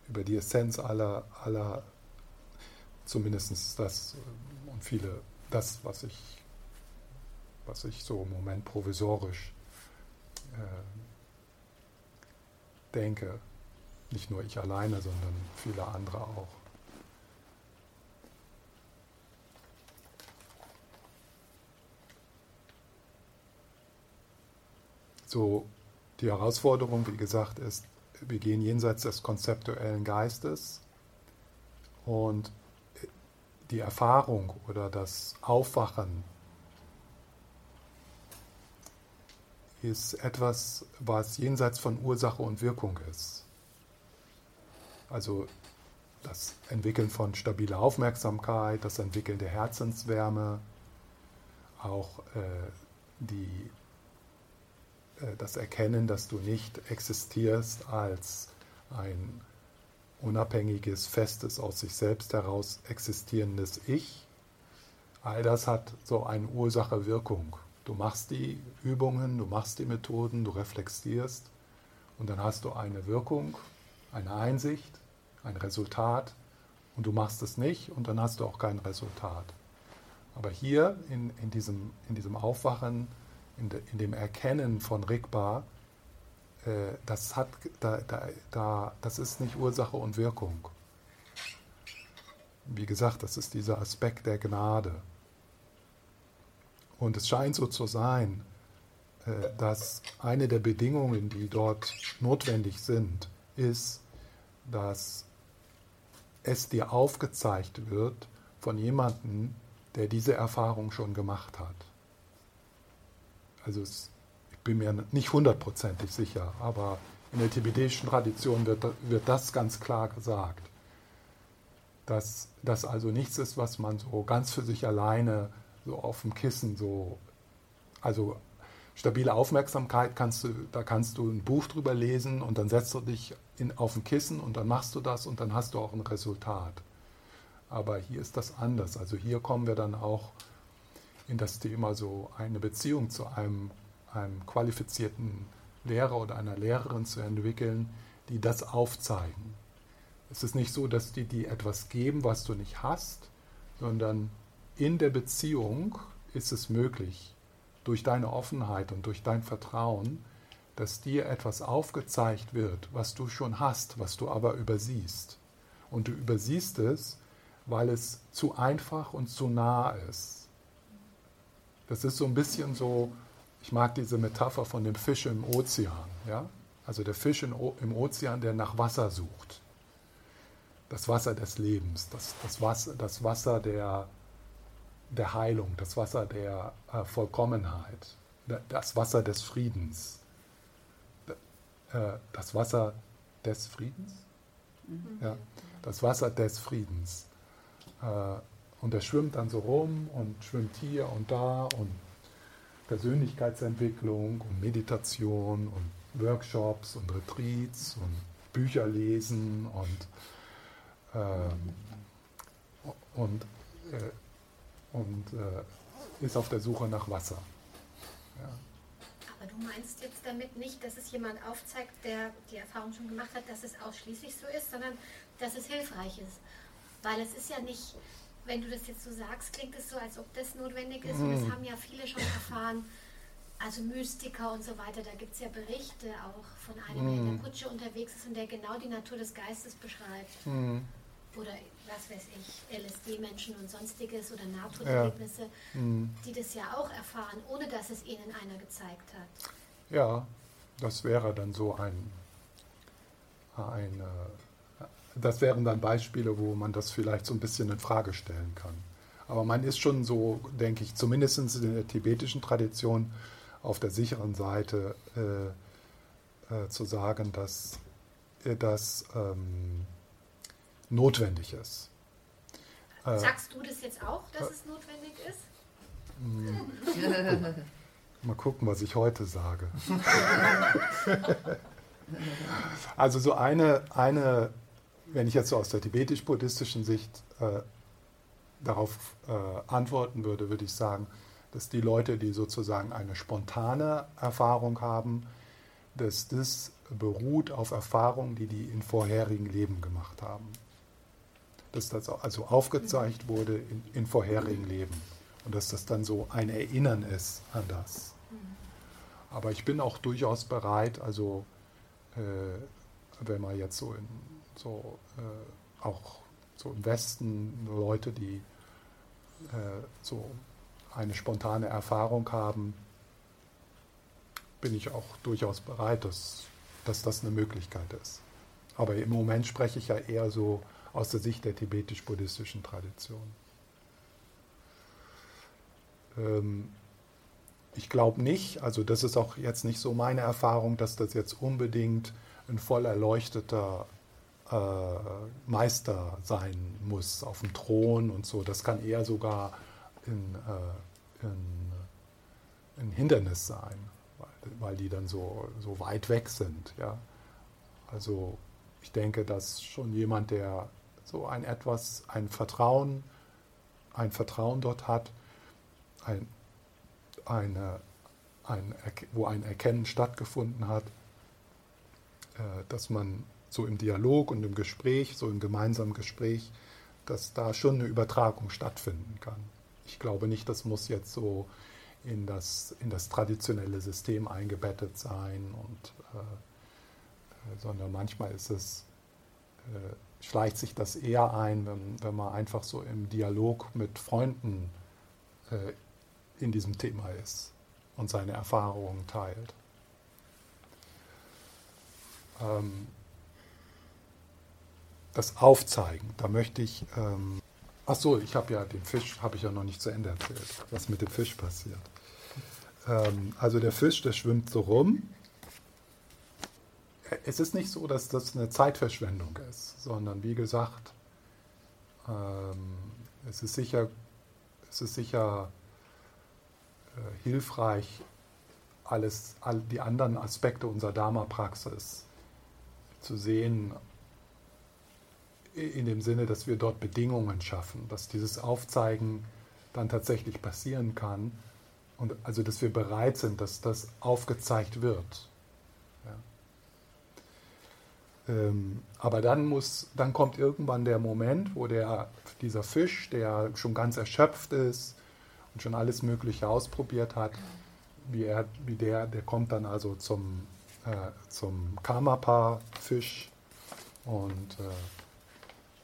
über die Essenz aller, aller zumindest das und viele, das, was ich, was ich so im Moment provisorisch äh, denke, nicht nur ich alleine, sondern viele andere auch. So, die Herausforderung, wie gesagt, ist, wir gehen jenseits des konzeptuellen Geistes und die Erfahrung oder das Aufwachen ist etwas, was jenseits von Ursache und Wirkung ist. Also das Entwickeln von stabiler Aufmerksamkeit, das Entwickeln der Herzenswärme, auch äh, die, das Erkennen, dass du nicht existierst als ein unabhängiges, festes, aus sich selbst heraus existierendes Ich. All das hat so eine Ursache-Wirkung. Du machst die Übungen, du machst die Methoden, du reflektierst und dann hast du eine Wirkung, eine Einsicht, ein Resultat und du machst es nicht und dann hast du auch kein Resultat. Aber hier in, in, diesem, in diesem Aufwachen, in, de, in dem Erkennen von Rigpa, äh, das, hat, da, da, da, das ist nicht Ursache und Wirkung. Wie gesagt, das ist dieser Aspekt der Gnade. Und es scheint so zu sein, äh, dass eine der Bedingungen, die dort notwendig sind, ist, dass es dir aufgezeigt wird von jemandem, der diese Erfahrung schon gemacht hat. Also es bin mir nicht hundertprozentig sicher, aber in der tibetischen Tradition wird, wird das ganz klar gesagt. Dass das also nichts ist, was man so ganz für sich alleine so auf dem Kissen so, also stabile Aufmerksamkeit kannst du, da kannst du ein Buch drüber lesen und dann setzt du dich in, auf ein Kissen und dann machst du das und dann hast du auch ein Resultat. Aber hier ist das anders. Also hier kommen wir dann auch in das Thema so eine Beziehung zu einem einem qualifizierten Lehrer oder einer Lehrerin zu entwickeln, die das aufzeigen. Es ist nicht so, dass die dir etwas geben, was du nicht hast, sondern in der Beziehung ist es möglich, durch deine Offenheit und durch dein Vertrauen, dass dir etwas aufgezeigt wird, was du schon hast, was du aber übersiehst. Und du übersiehst es, weil es zu einfach und zu nah ist. Das ist so ein bisschen so, ich mag diese Metapher von dem Fisch im Ozean. Ja? Also der Fisch im Ozean, der nach Wasser sucht. Das Wasser des Lebens, das, das, Wasser, das Wasser der, der Heilung, das Wasser der äh, Vollkommenheit, das Wasser des Friedens. Äh, das Wasser des Friedens? Mhm. Ja, das Wasser des Friedens. Äh, und er schwimmt dann so rum und schwimmt hier und da und Persönlichkeitsentwicklung und Meditation und Workshops und Retreats und Bücher lesen und, ähm, und, äh, und äh, ist auf der Suche nach Wasser. Ja. Aber du meinst jetzt damit nicht, dass es jemand aufzeigt, der die Erfahrung schon gemacht hat, dass es ausschließlich so ist, sondern dass es hilfreich ist. Weil es ist ja nicht, wenn du das jetzt so sagst, klingt es so, als ob das notwendig ist. Mhm. Und das haben ja viele schon erfahren. Also Mystiker und so weiter, da gibt es ja Berichte auch von einem, mhm. der in der Kutsche unterwegs ist und der genau die Natur des Geistes beschreibt. Mhm. Oder was weiß ich, LSD-Menschen und sonstiges oder Nahtoderlebnisse, ja. mhm. die das ja auch erfahren, ohne dass es ihnen einer gezeigt hat. Ja, das wäre dann so ein, ein das wären dann Beispiele, wo man das vielleicht so ein bisschen in Frage stellen kann. Aber man ist schon so, denke ich, zumindest in der tibetischen Tradition auf der sicheren Seite äh, äh, zu sagen, dass äh, das ähm, notwendig ist. Äh, Sagst du das jetzt auch, dass es notwendig ist? [LAUGHS] Mal gucken, was ich heute sage. [LAUGHS] also so eine, eine, wenn ich jetzt so aus der tibetisch-buddhistischen Sicht äh, darauf äh, antworten würde, würde ich sagen, dass die Leute, die sozusagen eine spontane Erfahrung haben, dass das beruht auf Erfahrungen, die die in vorherigen Leben gemacht haben. Dass das also aufgezeigt wurde in, in vorherigen Leben und dass das dann so ein Erinnern ist an das. Aber ich bin auch durchaus bereit, also äh, wenn man jetzt so, in, so äh, auch so im Westen Leute, die äh, so eine spontane Erfahrung haben, bin ich auch durchaus bereit, dass, dass das eine Möglichkeit ist. Aber im Moment spreche ich ja eher so aus der Sicht der tibetisch-buddhistischen Tradition. Ähm, ich glaube nicht, also das ist auch jetzt nicht so meine Erfahrung, dass das jetzt unbedingt ein voll erleuchteter Meister sein muss auf dem Thron und so. Das kann eher sogar in, äh, in, ein Hindernis sein, weil, weil, die dann so, so weit weg sind. Ja? Also ich denke, dass schon jemand, der so ein etwas, ein Vertrauen, ein Vertrauen dort hat, ein, eine, ein, wo ein Erkennen stattgefunden hat, äh, dass man so im Dialog und im Gespräch, so im gemeinsamen Gespräch, dass da schon eine Übertragung stattfinden kann. Ich glaube nicht, das muss jetzt so in das, in das traditionelle System eingebettet sein, und, äh, äh sondern manchmal ist es, äh, schleicht sich das eher ein, wenn, wenn man einfach so im Dialog mit Freunden äh, in diesem Thema ist und seine Erfahrungen teilt. Ähm, das Aufzeigen, da möchte ich ähm, Ach so, ich habe ja den Fisch, habe ich ja noch nicht zu Ende erzählt, was mit dem Fisch passiert. Ähm, also der Fisch, der schwimmt so rum. Es ist nicht so, dass das eine Zeitverschwendung ist, sondern wie gesagt, ähm, es ist sicher, es ist sicher äh, hilfreich, alles, all die anderen Aspekte unserer Dharma-Praxis zu sehen in dem Sinne, dass wir dort Bedingungen schaffen, dass dieses Aufzeigen dann tatsächlich passieren kann und also dass wir bereit sind, dass das aufgezeigt wird. Ja. Ähm, aber dann muss, dann kommt irgendwann der Moment, wo der, dieser Fisch, der schon ganz erschöpft ist und schon alles Mögliche ausprobiert hat, wie, er, wie der, der kommt dann also zum, äh, zum Kamapa-Fisch und äh,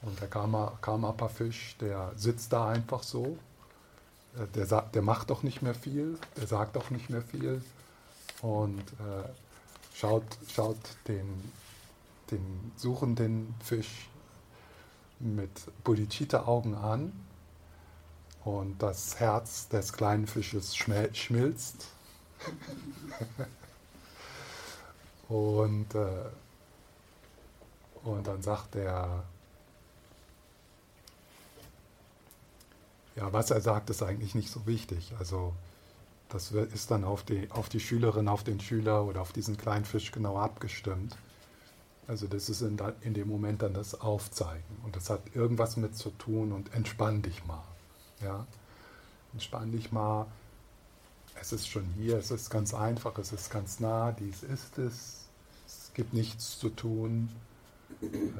und der Karmapa-Fisch, der sitzt da einfach so. Äh, der, sagt, der macht doch nicht mehr viel, der sagt doch nicht mehr viel und äh, schaut, schaut den, den suchenden Fisch mit Bodhicitta-Augen an und das Herz des kleinen Fisches schmilzt. [LAUGHS] und, äh, und dann sagt der Ja, was er sagt, ist eigentlich nicht so wichtig. Also das ist dann auf die, auf die Schülerin, auf den Schüler oder auf diesen kleinen Fisch genau abgestimmt. Also das ist in, in, dem Moment dann das Aufzeigen. Und das hat irgendwas mit zu tun und entspann dich mal. Ja? Entspann dich mal. Es ist schon hier, es ist ganz einfach, es ist ganz nah, dies ist es. Es gibt nichts zu tun. Ähm,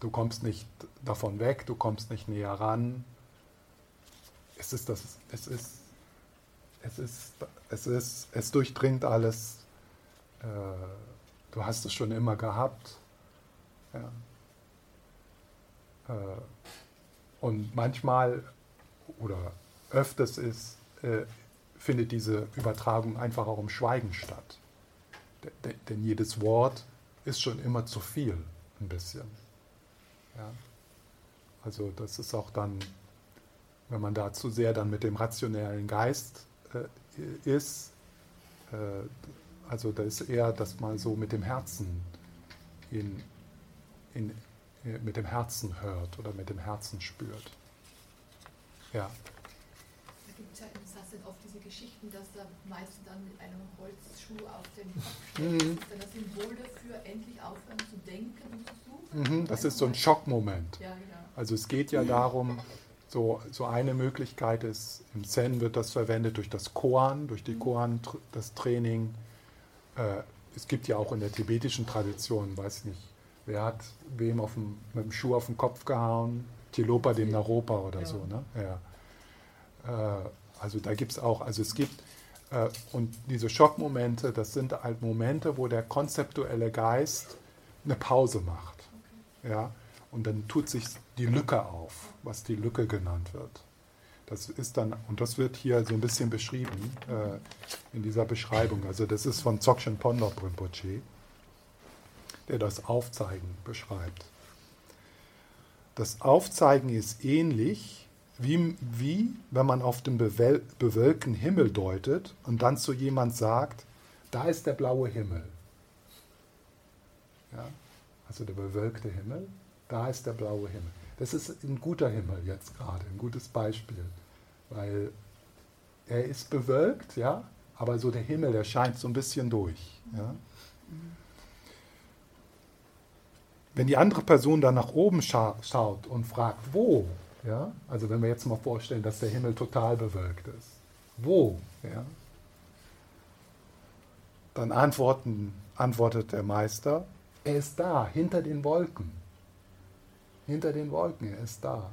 du kommst nicht davon weg, du kommst nicht näher ran. Es ist das, es ist, es ist, es ist, es durchdringt alles. Äh, du hast es schon immer gehabt. Ja. Äh, und manchmal oder öfters ist, äh, findet diese Übertragung einfach auch im Schweigen statt. Denn jedes Wort ist schon immer zu viel, ein bisschen. Ja? Also das ist auch dann, wenn man da zu sehr dann mit dem rationellen Geist äh, ist, äh, also da ist eher, dass man so mit dem Herzen in, in, äh, mit dem Herzen hört oder mit dem Herzen spürt. Ja. Da gibt es ja in Sasset oft diese Geschichten, dass der Meister dann mit einem Holzschuh auf dem Kopf steht. Mhm. Das ist dann das Symbol dafür, endlich aufhören zu denken und zu suchen. Mhm, das ist so ein Schockmoment. Ja, genau. Also es geht ja darum, so, so eine Möglichkeit ist, im Zen wird das verwendet durch das Koan, durch die mhm. Koan, das Training äh, es gibt ja auch in der tibetischen Tradition, weiß nicht, wer hat wem auf dem, mit dem Schuh auf den Kopf gehauen? Tilopa dem Naropa oder ja. so. Ne? Ja. Äh, also da gibt es auch, also es gibt, äh, und diese Schockmomente, das sind halt Momente, wo der konzeptuelle Geist eine Pause macht. Okay. Ja? Und dann tut sich die Lücke auf, was die Lücke genannt wird. Das ist dann, und das wird hier so ein bisschen beschrieben äh, in dieser Beschreibung. Also das ist von Dzogchen Pondor Rinpoche, der das Aufzeigen beschreibt. Das Aufzeigen ist ähnlich wie, wie wenn man auf den bewölkten Himmel deutet und dann zu jemand sagt, da ist der blaue Himmel. Ja? Also der bewölkte Himmel, da ist der blaue Himmel. Das ist ein guter Himmel jetzt gerade, ein gutes Beispiel weil er ist bewölkt, ja, aber so der Himmel, der scheint so ein bisschen durch. Ja. Wenn die andere Person dann nach oben scha schaut und fragt, wo, ja, also wenn wir jetzt mal vorstellen, dass der Himmel total bewölkt ist, wo, ja, dann antworten, antwortet der Meister, er ist da, hinter den Wolken. Hinter den Wolken, er ist da.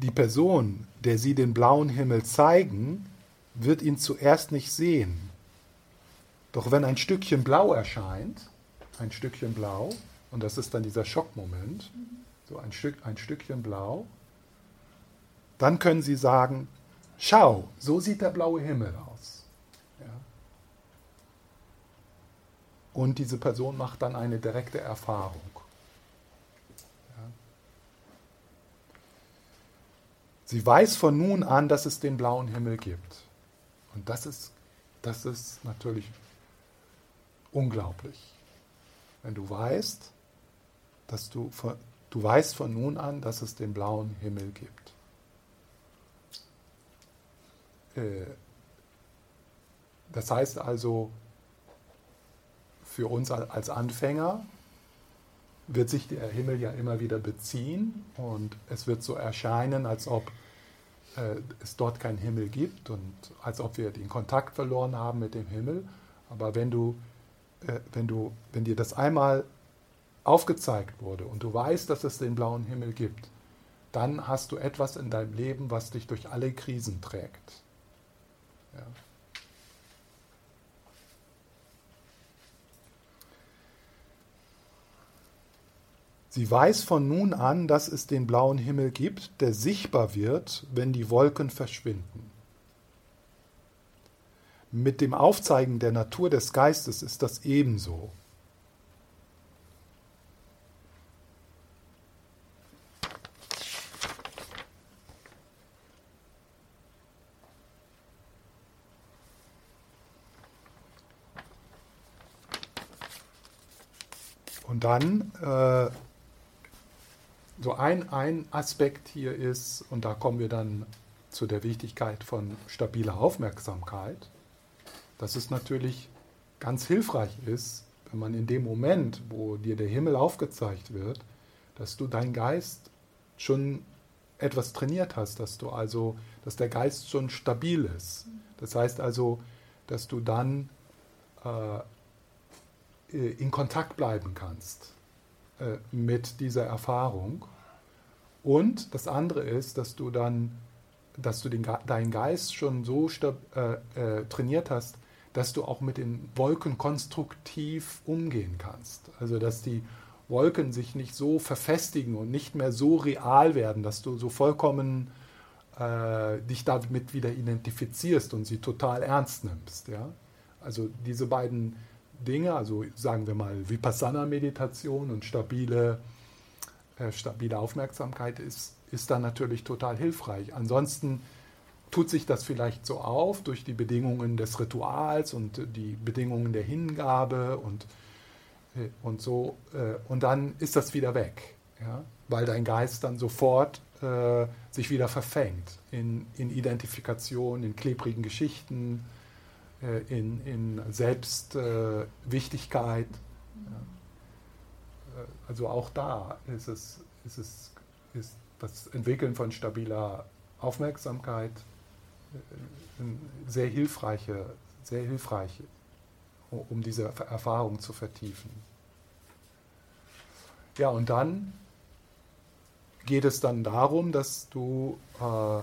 die Person, der sie den blauen Himmel zeigen, wird ihn zuerst nicht sehen. Doch wenn ein Stückchen Blau erscheint, ein Stückchen Blau, und das ist dann dieser Schockmoment, so ein, Stück, ein Stückchen Blau, dann können Sie sagen, schau, so sieht der blaue Himmel aus. Und diese Person macht dann eine direkte Erfahrung. Sie weiß von nun an, dass es den blauen Himmel gibt. Und das ist, das ist natürlich unglaublich. Wenn du weißt, dass du, du weißt von nun an, dass es den blauen Himmel gibt. Äh, das heißt also, für uns als Anfänger wird sich der Himmel ja immer wieder beziehen und es wird so erscheinen, als ob äh, es dort keinen Himmel gibt und als ob wir den Kontakt verloren haben mit dem Himmel. Aber wenn du, äh, wenn du, wenn dir das einmal aufgezeigt wurde und du weißt, dass es den blauen Himmel gibt, dann hast du etwas in deinem Leben, was dich durch alle Krisen trägt. Ja. Sie weiß von nun an, dass es den blauen Himmel gibt, der sichtbar wird, wenn die Wolken verschwinden. Mit dem Aufzeigen der Natur des Geistes ist das ebenso. Und dann äh, so ein, ein Aspekt hier ist, und da kommen wir dann zu der Wichtigkeit von stabiler Aufmerksamkeit, das ist natürlich ganz hilfreich ist, wenn man in dem Moment, wo dir der Himmel aufgezeigt wird, dass du deinen Geist schon etwas trainiert hast, dass du also, dass der Geist schon stabil ist. Das heißt also, dass du dann äh, in Kontakt bleiben kannst äh, mit dieser Erfahrung. Und das andere ist, dass du dann, dass du den, deinen Geist schon so äh, äh, trainiert hast, dass du auch mit den Wolken konstruktiv umgehen kannst. Also dass die Wolken sich nicht so verfestigen und nicht mehr so real werden, dass du so vollkommen äh, dich damit wieder identifizierst und sie total ernst nimmst. Ja? Also diese beiden Dinge, also sagen wir mal Vipassana-Meditation und stabile, äh, stabile Aufmerksamkeit ist, ist dann natürlich total hilfreich. Ansonsten tut sich das vielleicht so auf durch die Bedingungen des Rituals und die Bedingungen der Hingabe und, äh, und so. Äh, und dann ist das wieder weg, ja? weil dein Geist dann sofort äh, sich wieder verfängt in, in Identifikation, in klebrigen Geschichten, in, in Selbstwichtigkeit. Ja. Äh, also auch da ist es, ist es ist das Entwickeln von stabiler Aufmerksamkeit sehr hilfreiche, sehr hilfreich, um diese Erfahrung zu vertiefen. Ja, und dann geht es dann darum, dass du äh,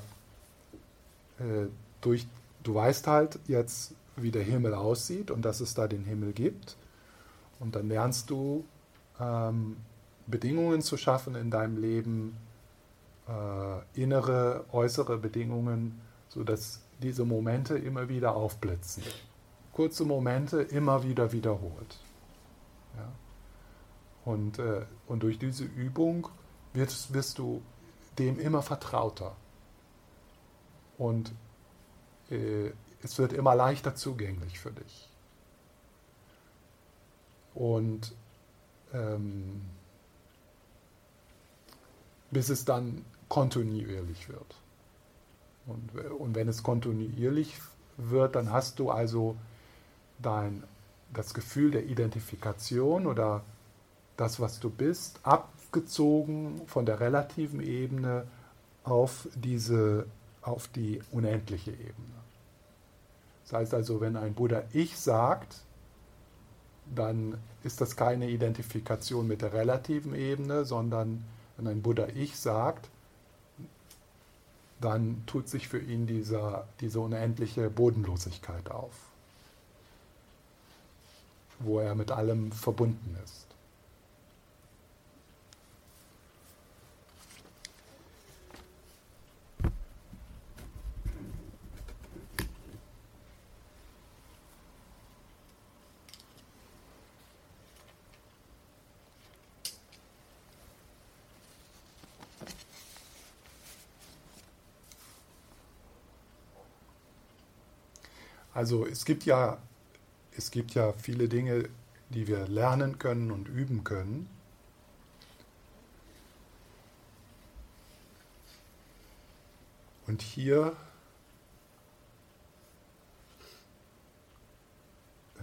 äh, durch, du weißt halt jetzt, wie der Himmel aussieht und dass es da den Himmel gibt. Und dann lernst du ähm, Bedingungen zu schaffen in deinem Leben, äh, innere, äußere Bedingungen, sodass diese Momente immer wieder aufblitzen. Kurze Momente immer wieder wiederholt. Ja? Und, äh, und durch diese Übung wirst, wirst du dem immer vertrauter. Und äh, es wird immer leichter zugänglich für dich. Und ähm, bis es dann kontinuierlich wird. Und, und wenn es kontinuierlich wird, dann hast du also dein, das Gefühl der Identifikation oder das, was du bist, abgezogen von der relativen Ebene auf, diese, auf die unendliche Ebene. Das heißt also, wenn ein Buddha Ich sagt, dann ist das keine Identifikation mit der relativen Ebene, sondern wenn ein Buddha Ich sagt, dann tut sich für ihn dieser, diese unendliche Bodenlosigkeit auf, wo er mit allem verbunden ist. Also es gibt ja, es gibt ja viele Dinge, die wir lernen können und üben können. Und hier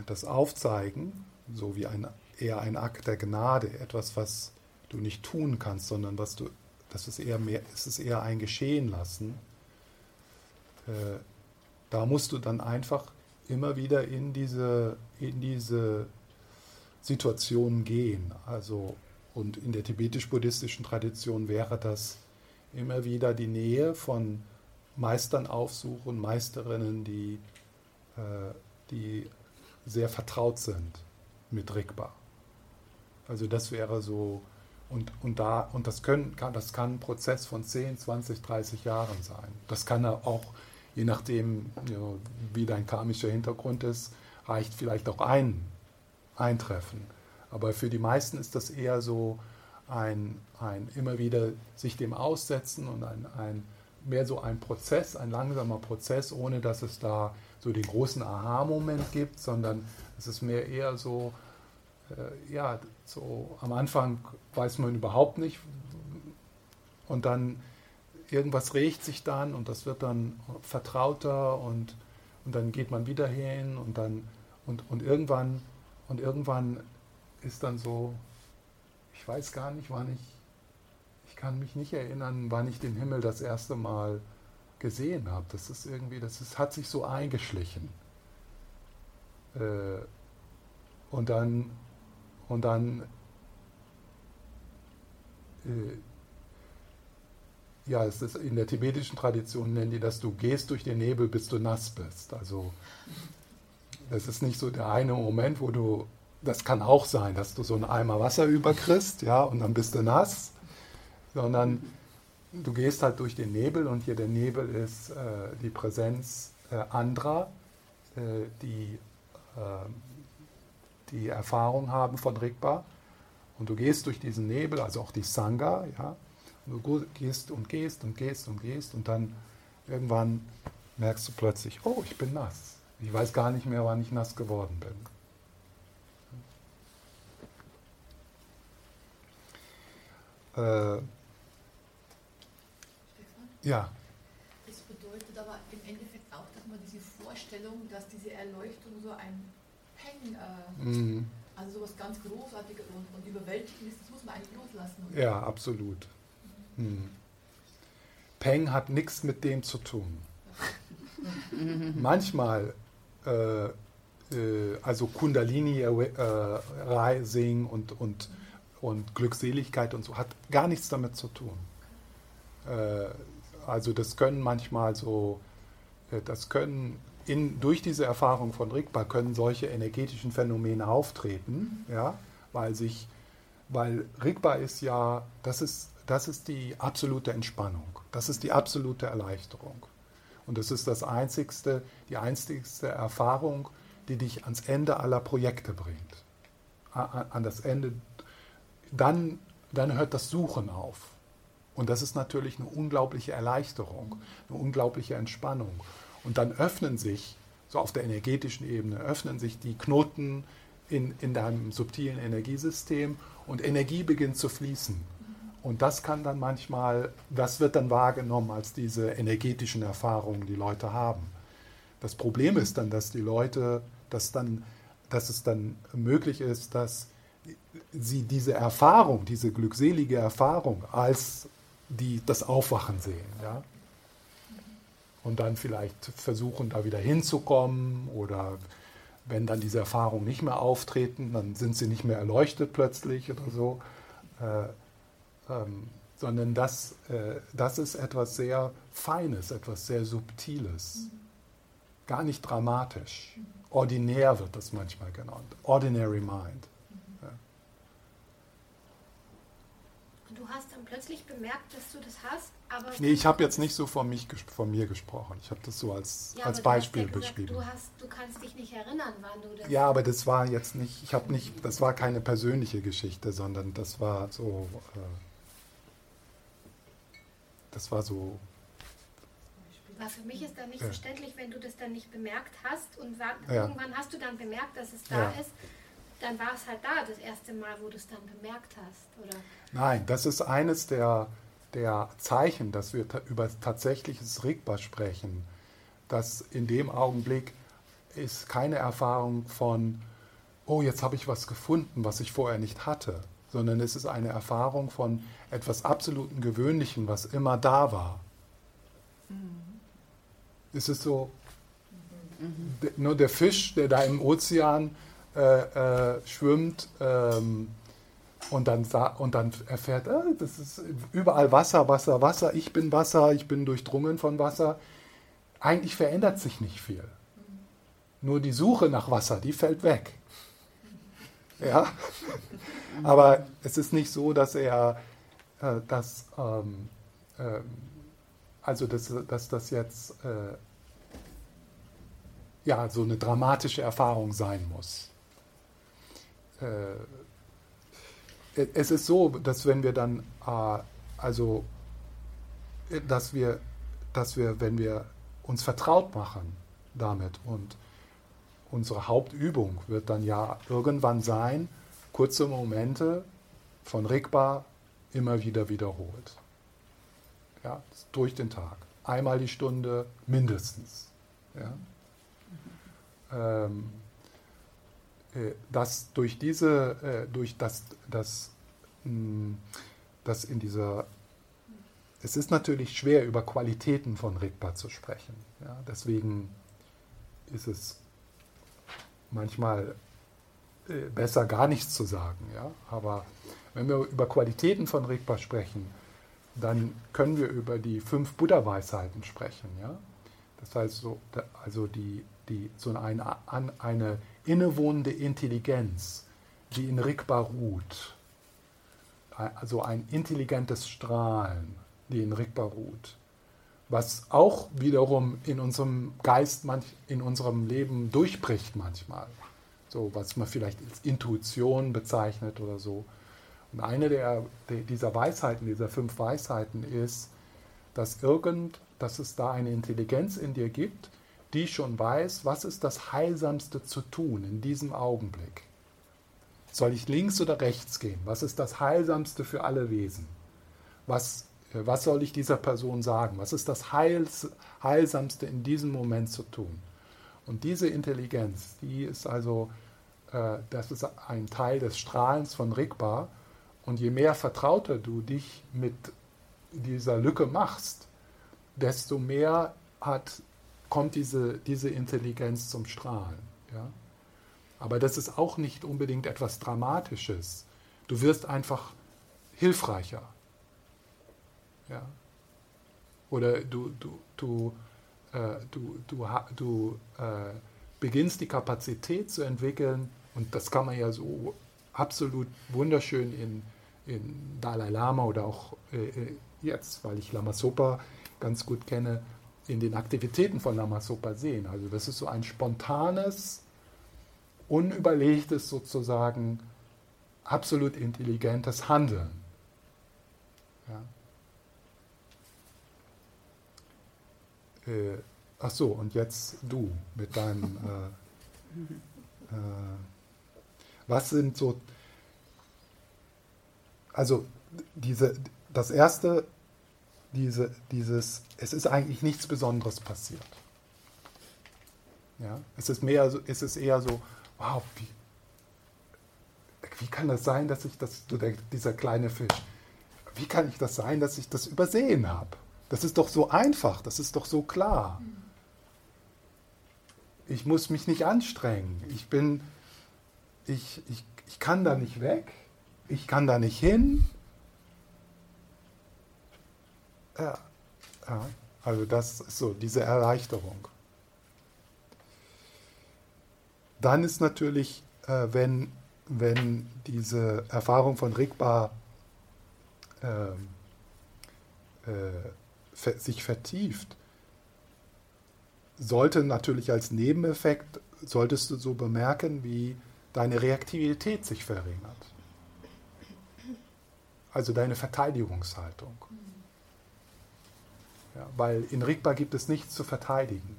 das Aufzeigen, so wie ein, eher ein Akt der Gnade, etwas, was du nicht tun kannst, sondern was du, das ist eher mehr, es ist eher ein Geschehen lassen. Äh, da musst du dann einfach immer wieder in diese, in diese Situation gehen. Also, und in der tibetisch-buddhistischen Tradition wäre das immer wieder die Nähe von Meistern aufsuchen, Meisterinnen, die, äh, die sehr vertraut sind mit Rigpa. Also das wäre so, und, und, da, und das, können, kann, das kann ein Prozess von 10, 20, 30 Jahren sein. Das kann auch je nachdem, wie dein karmischer Hintergrund ist, reicht vielleicht auch ein Eintreffen. Aber für die meisten ist das eher so ein, ein immer wieder sich dem aussetzen und ein, ein, mehr so ein Prozess, ein langsamer Prozess, ohne dass es da so den großen Aha-Moment gibt, sondern es ist mehr eher so, äh, ja, so am Anfang weiß man überhaupt nicht und dann irgendwas regt sich dann und das wird dann vertrauter und, und dann geht man wieder hin und dann, und, und, irgendwann, und irgendwann ist dann so, ich weiß gar nicht, wann ich, ich kann mich nicht erinnern, wann ich den Himmel das erste Mal gesehen habe. Das ist irgendwie, das ist, hat sich so eingeschlichen. Äh, und dann, und dann äh, ja, es ist in der tibetischen Tradition nennen die das, du gehst durch den Nebel, bis du nass bist. Also das ist nicht so der eine Moment, wo du, das kann auch sein, dass du so einen Eimer Wasser überkriegst, ja, und dann bist du nass, sondern du gehst halt durch den Nebel und hier der Nebel ist äh, die Präsenz äh, anderer, äh, die ähm, die Erfahrung haben von Rigpa. Und du gehst durch diesen Nebel, also auch die Sangha, ja, Du gehst und gehst und gehst und gehst und dann irgendwann merkst du plötzlich, oh, ich bin nass. Ich weiß gar nicht mehr, wann ich nass geworden bin. Äh, ja. Das bedeutet aber im Endeffekt auch, dass man diese Vorstellung, dass diese Erleuchtung so ein Peng, äh, mhm. also sowas ganz Großartiges und, und Überwältigendes, das muss man eigentlich loslassen. Oder? Ja, absolut. Hm. Peng hat nichts mit dem zu tun. Manchmal, äh, äh, also Kundalini äh, Rising und, und, und Glückseligkeit und so, hat gar nichts damit zu tun. Äh, also das können manchmal so, äh, das können in, durch diese Erfahrung von Rigpa können solche energetischen Phänomene auftreten, ja, weil sich, weil Rigpa ist ja, das ist das ist die absolute Entspannung. Das ist die absolute Erleichterung. Und das ist das einzigste, die einzigste Erfahrung, die dich ans Ende aller Projekte bringt. An das Ende, dann, dann hört das Suchen auf. Und das ist natürlich eine unglaubliche Erleichterung, eine unglaubliche Entspannung. Und dann öffnen sich, so auf der energetischen Ebene, öffnen sich die Knoten in, in deinem subtilen Energiesystem und Energie beginnt zu fließen. Und das kann dann manchmal, das wird dann wahrgenommen als diese energetischen Erfahrungen, die Leute haben. Das Problem ist dann, dass die Leute, dass, dann, dass es dann möglich ist, dass sie diese Erfahrung, diese glückselige Erfahrung als die, das Aufwachen sehen. Ja? Und dann vielleicht versuchen, da wieder hinzukommen oder wenn dann diese Erfahrungen nicht mehr auftreten, dann sind sie nicht mehr erleuchtet plötzlich oder so. Äh, ähm, sondern das, äh, das ist etwas sehr Feines, etwas sehr Subtiles, mhm. gar nicht dramatisch. Ordinär wird das manchmal genannt, Ordinary Mind. Und du hast dann plötzlich bemerkt, dass du das hast, aber... Nee, ich habe jetzt nicht so von, mich, von mir gesprochen. Ich habe das so als, ja, als Beispiel ja gesagt, beschrieben. Du, hast, du kannst dich nicht erinnern, wann du das... Ja, aber das war jetzt nicht, ich habe nicht, das war keine persönliche Geschichte, sondern das war so... Äh, das war so. War für mich ist dann nicht ja. verständlich, wenn du das dann nicht bemerkt hast und war, ja. irgendwann hast du dann bemerkt, dass es da ja. ist, dann war es halt da das erste Mal, wo du es dann bemerkt hast, oder? Nein, das ist eines der, der Zeichen, dass wir über tatsächliches Rigpa sprechen, dass in dem Augenblick ist keine Erfahrung von, oh, jetzt habe ich was gefunden, was ich vorher nicht hatte, sondern es ist eine Erfahrung von etwas absoluten Gewöhnlichen, was immer da war. Mhm. Es ist so, mhm. nur der Fisch, der da im Ozean äh, äh, schwimmt ähm, und, dann und dann erfährt, äh, das ist überall Wasser, Wasser, Wasser, ich bin Wasser, ich bin durchdrungen von Wasser. Eigentlich verändert sich nicht viel. Nur die Suche nach Wasser, die fällt weg. Ja? Aber es ist nicht so, dass er äh, dass, ähm, äh, also dass, dass das jetzt äh, ja, so eine dramatische Erfahrung sein muss. Äh, es ist so, dass wenn wir dann, äh, also, dass wir, dass wir, wenn wir uns vertraut machen damit und unsere Hauptübung wird dann ja irgendwann sein, kurze Momente von Rigpa immer wieder wiederholt. Ja, durch den Tag. Einmal die Stunde mindestens. Ja. Ähm, äh, dass durch diese, äh, durch das, das, mh, das in dieser, es ist natürlich schwer über Qualitäten von Rigpa zu sprechen. Ja? Deswegen ist es manchmal äh, besser gar nichts zu sagen. Ja? Aber wenn wir über Qualitäten von Rigpa sprechen, dann können wir über die fünf Buddha-Weisheiten sprechen. Ja? Das heißt, so, also die, die, so eine, eine innewohnende Intelligenz, die in Rigpa ruht. Also ein intelligentes Strahlen, die in Rigpa ruht. Was auch wiederum in unserem Geist, in unserem Leben durchbricht manchmal. So, was man vielleicht als Intuition bezeichnet oder so. Und eine der, dieser Weisheiten, dieser fünf Weisheiten ist, dass irgend, dass es da eine Intelligenz in dir gibt, die schon weiß, was ist das Heilsamste zu tun in diesem Augenblick. Soll ich links oder rechts gehen? Was ist das Heilsamste für alle Wesen? Was, was soll ich dieser Person sagen? Was ist das Heils, Heilsamste in diesem Moment zu tun? Und diese Intelligenz, die ist also, äh, das ist ein Teil des Strahlens von Rigpa. Und je mehr vertrauter du dich mit dieser Lücke machst, desto mehr hat kommt diese, diese Intelligenz zum Strahlen. Ja? Aber das ist auch nicht unbedingt etwas Dramatisches. Du wirst einfach hilfreicher. Ja? Oder du, du, du, äh, du, du, du äh, beginnst die Kapazität zu entwickeln, und das kann man ja so absolut wunderschön in, in Dalai Lama oder auch äh, äh jetzt, weil ich Lama Sopa ganz gut kenne, in den Aktivitäten von Namasopa sehen. Also das ist so ein spontanes, unüberlegtes sozusagen, absolut intelligentes Handeln. Äh, ach so, und jetzt du mit deinem. Äh, äh, was sind so. Also, diese, das erste diese, dieses, es ist eigentlich nichts Besonderes passiert. Ja, es ist mehr so, es ist eher so, wow, wie, wie kann das sein, dass ich das, so der, dieser kleine Fisch, wie kann ich das sein, dass ich das übersehen habe? Das ist doch so einfach, das ist doch so klar. Ich muss mich nicht anstrengen. Ich bin, ich, ich, ich kann da nicht weg, ich kann da nicht hin, ja. ja. Also das ist so diese Erleichterung. Dann ist natürlich, äh, wenn, wenn diese Erfahrung von Rigpa äh, äh, sich vertieft, sollte natürlich als Nebeneffekt, solltest du so bemerken, wie deine Reaktivität sich verringert. Also deine Verteidigungshaltung. Ja, weil in Rigpa gibt es nichts zu verteidigen.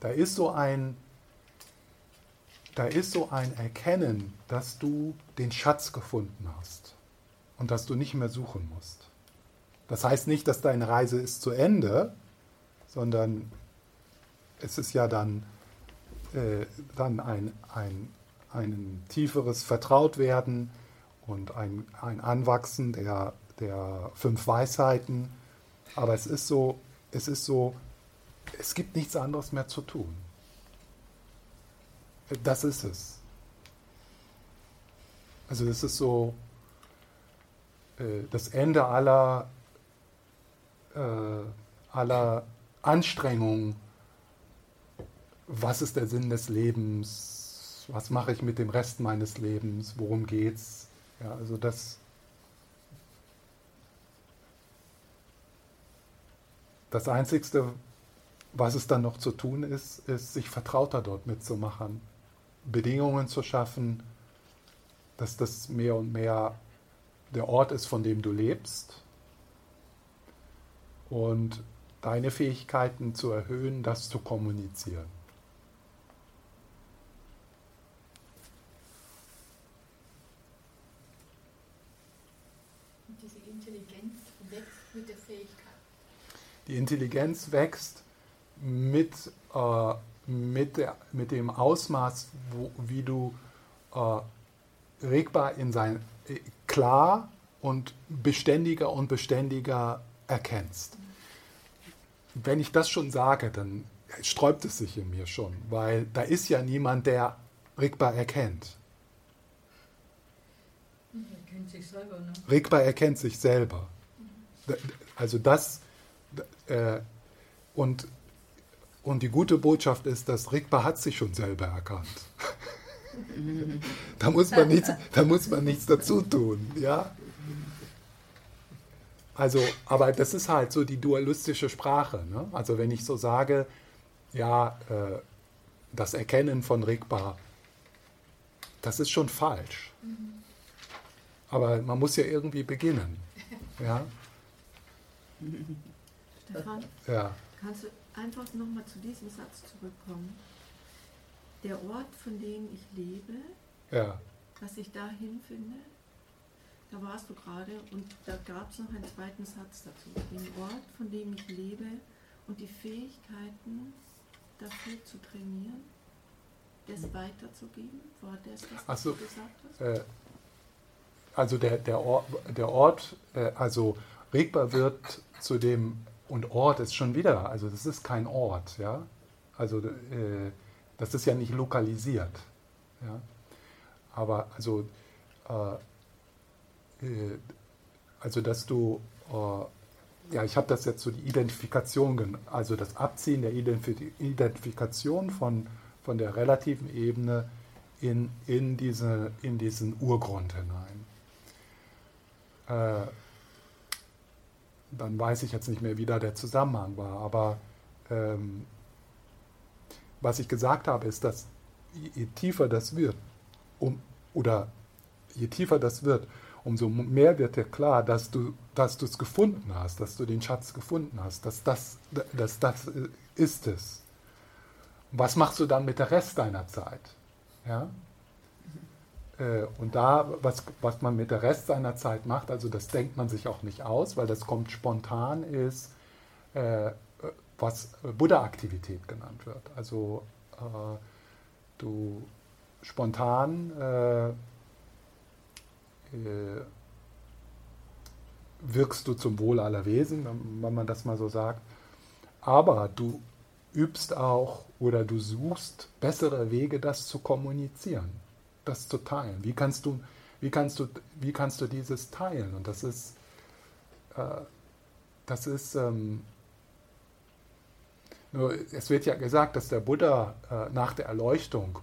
Da ist so ein da ist so ein Erkennen, dass du den Schatz gefunden hast und dass du nicht mehr suchen musst. Das heißt nicht, dass deine Reise ist zu Ende, sondern es ist ja dann äh, dann ein, ein, ein tieferes Vertrautwerden und ein, ein Anwachsen der, der fünf Weisheiten. Aber es ist so, es ist so, es gibt nichts anderes mehr zu tun. Das ist es. Also es ist so äh, das Ende aller, äh, aller Anstrengungen was ist der Sinn des Lebens, was mache ich mit dem Rest meines Lebens, worum geht's. Ja, also das, das Einzigste, was es dann noch zu tun ist, ist, sich vertrauter dort mitzumachen, Bedingungen zu schaffen, dass das mehr und mehr der Ort ist, von dem du lebst und deine Fähigkeiten zu erhöhen, das zu kommunizieren. diese Intelligenz wächst mit der Fähigkeit. Die Intelligenz wächst mit, äh, mit, der, mit dem Ausmaß, wo, wie du äh, regbar in sein äh, klar und beständiger und beständiger erkennst. Wenn ich das schon sage, dann sträubt es sich in mir schon, weil da ist ja niemand, der regbar erkennt. Er kennt sich selber, ne? Regbar erkennt sich selber. Also das äh, und, und die gute Botschaft ist, dass Rigpa hat sich schon selber erkannt. da, muss man nichts, da muss man nichts dazu tun, ja. Also, aber das ist halt so die dualistische Sprache. Ne? Also wenn ich so sage, ja, äh, das Erkennen von Rigpa, das ist schon falsch. Aber man muss ja irgendwie beginnen. Ja? [LAUGHS] Stefan, ja. kannst du einfach nochmal zu diesem Satz zurückkommen? Der Ort, von dem ich lebe, ja. was ich dahin finde, da warst du gerade und da gab es noch einen zweiten Satz dazu. Den Ort, von dem ich lebe und die Fähigkeiten dafür zu trainieren, das weiterzugeben? War das, was so, du gesagt hast? Äh, also der, der Ort, der Ort äh, also regbar wird zu dem und Ort ist schon wieder, also das ist kein Ort, ja. Also äh, das ist ja nicht lokalisiert, ja. Aber also, äh, äh also dass du, äh, ja, ich habe das jetzt so die Identifikation, also das Abziehen der Identifikation von, von der relativen Ebene in, in, diese, in diesen Urgrund hinein. Äh, dann weiß ich jetzt nicht mehr, wie da der Zusammenhang war. Aber ähm, was ich gesagt habe, ist, dass je tiefer das wird, um, oder je tiefer das wird, umso mehr wird dir klar, dass du dass es gefunden hast, dass du den Schatz gefunden hast, dass das, dass das ist es. Was machst du dann mit der Rest deiner Zeit? Ja? Äh, und da, was, was man mit der Rest seiner Zeit macht, also das denkt man sich auch nicht aus, weil das kommt spontan, ist, äh, was Buddha-Aktivität genannt wird. Also äh, du spontan äh, äh, wirkst du zum Wohl aller Wesen, wenn man das mal so sagt. Aber du übst auch oder du suchst bessere Wege, das zu kommunizieren das zu teilen? Wie kannst du, wie kannst du, wie kannst du dieses teilen? Und das ist, äh, das ist, ähm, nur es wird ja gesagt, dass der Buddha äh, nach der Erleuchtung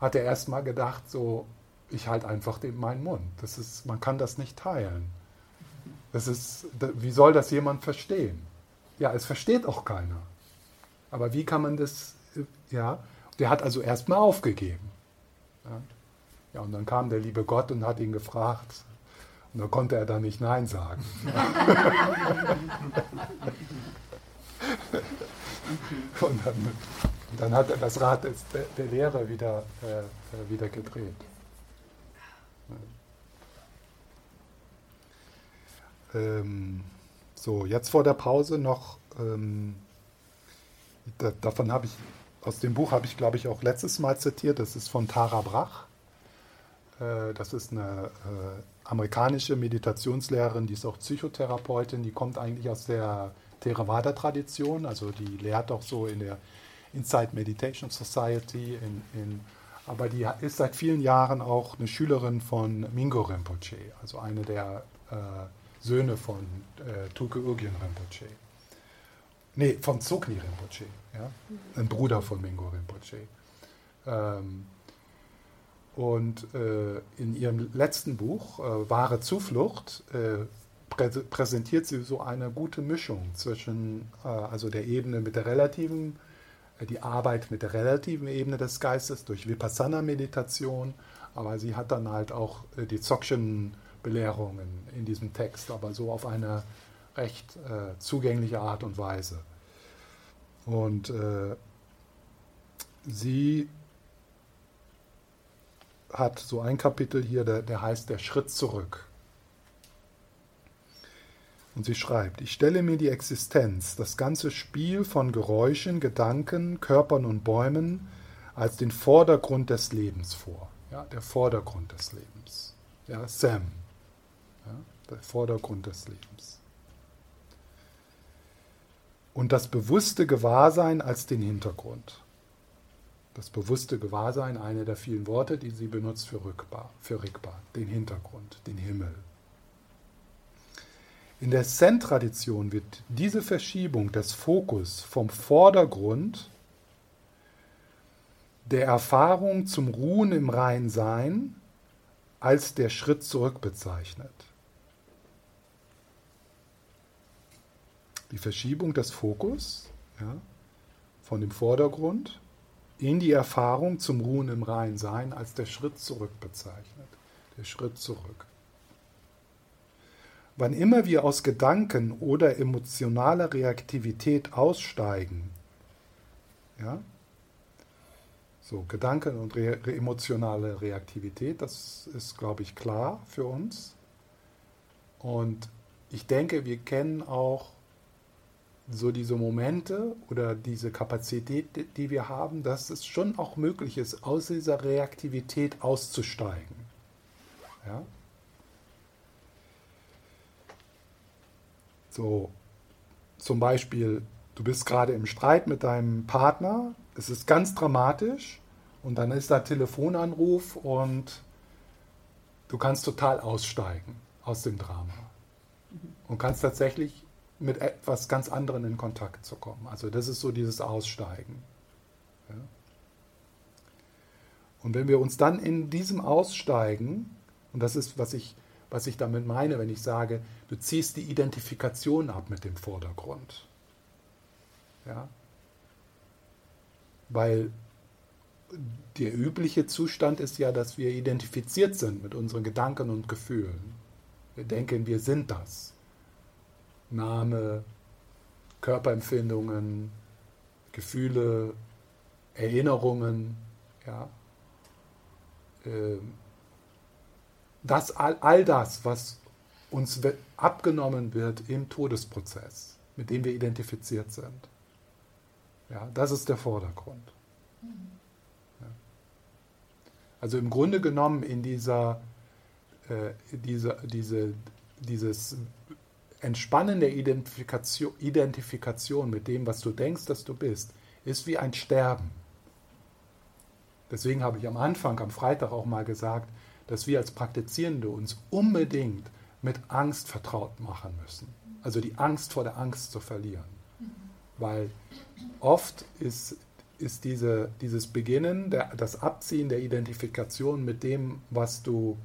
hat er erstmal gedacht, so, ich halte einfach den, meinen Mund. Das ist, man kann das nicht teilen. Das ist, wie soll das jemand verstehen? Ja, es versteht auch keiner. Aber wie kann man das, ja, der hat also erstmal aufgegeben. Ja. Ja, und dann kam der liebe Gott und hat ihn gefragt. Und da konnte er dann nicht Nein sagen. [LAUGHS] und dann, dann, hat er das Rad der, der Lehre wieder, äh, wieder gedreht. Ähm, so, jetzt vor der Pause noch, ähm, da, davon habe ich, aus dem Buch habe ich glaube ich auch letztes Mal zitiert, das ist von Tara Brach. Äh, das ist eine äh, amerikanische Meditationslehrerin, die ist auch Psychotherapeutin, die kommt eigentlich aus der Theravada-Tradition, also die lehrt auch so in der Inside Meditation Society, in, in, aber die ist seit vielen Jahren auch eine Schülerin von Mingo Rinpoche, also eine der äh, Söhne von äh, Tulke Urgyen Rinpoche. Nee, von Tsukni Rinpoche, ja? ein Bruder von Mingo Rinpoche. Ähm, und äh, in ihrem letzten Buch, äh, Wahre Zuflucht, äh, prä präsentiert sie so eine gute Mischung zwischen äh, also der Ebene mit der relativen, äh, die Arbeit mit der relativen Ebene des Geistes durch Vipassana-Meditation, aber sie hat dann halt auch äh, die Dzogchen-Belehrungen in diesem Text, aber so auf eine recht zugängliche Art und Weise. Und sie hat so ein Kapitel hier, der, der heißt Der Schritt zurück. Und sie schreibt, ich stelle mir die Existenz, das ganze Spiel von Geräuschen, Gedanken, Körpern und Bäumen als den Vordergrund des Lebens vor. Ja, der Vordergrund des Lebens. Ja, Sam. Ja, der Vordergrund des Lebens. Und das bewusste Gewahrsein als den Hintergrund. Das bewusste Gewahrsein, eine der vielen Worte, die sie benutzt für Rückbar, für Rigbar, den Hintergrund, den Himmel. In der Zen-Tradition wird diese Verschiebung des Fokus vom Vordergrund der Erfahrung zum Ruhen im Reinsein als der Schritt zurück bezeichnet. Die Verschiebung des Fokus ja, von dem Vordergrund in die Erfahrung zum Ruhen im Reinsein als der Schritt zurück bezeichnet. Der Schritt zurück. Wann immer wir aus Gedanken oder emotionaler Reaktivität aussteigen, ja, so Gedanken und re emotionale Reaktivität, das ist, glaube ich, klar für uns. Und ich denke, wir kennen auch so diese Momente oder diese Kapazität, die wir haben, dass es schon auch möglich ist, aus dieser Reaktivität auszusteigen. Ja? So, zum Beispiel, du bist gerade im Streit mit deinem Partner, es ist ganz dramatisch und dann ist da Telefonanruf und du kannst total aussteigen aus dem Drama und kannst tatsächlich mit etwas ganz anderem in Kontakt zu kommen. Also das ist so dieses Aussteigen. Ja. Und wenn wir uns dann in diesem Aussteigen, und das ist, was ich was ich damit meine, wenn ich sage, du ziehst die Identifikation ab mit dem Vordergrund. Ja? Weil der übliche Zustand ist ja, dass wir identifiziert sind mit unseren Gedanken und Gefühlen. Wir denken, wir sind das. Name, Körperempfindungen, Gefühle, Erinnerungen, ja. Ähm, das, all, all das, was uns abgenommen wird im Todesprozess, mit dem wir identifiziert sind. Ja, das ist der Vordergrund. Ja. Also im Grunde genommen in dieser, äh, dieser diese, dieses Entspannen der Identifikation, Identifikation mit dem, was du denkst, dass du bist, ist wie ein Sterben. Deswegen habe ich am Anfang, am Freitag auch mal gesagt, dass wir als Praktizierende uns unbedingt mit Angst vertraut machen müssen. Also die Angst vor der Angst zu verlieren. Weil oft ist, ist diese, dieses Beginnen, der, das Abziehen der Identifikation mit dem, was du,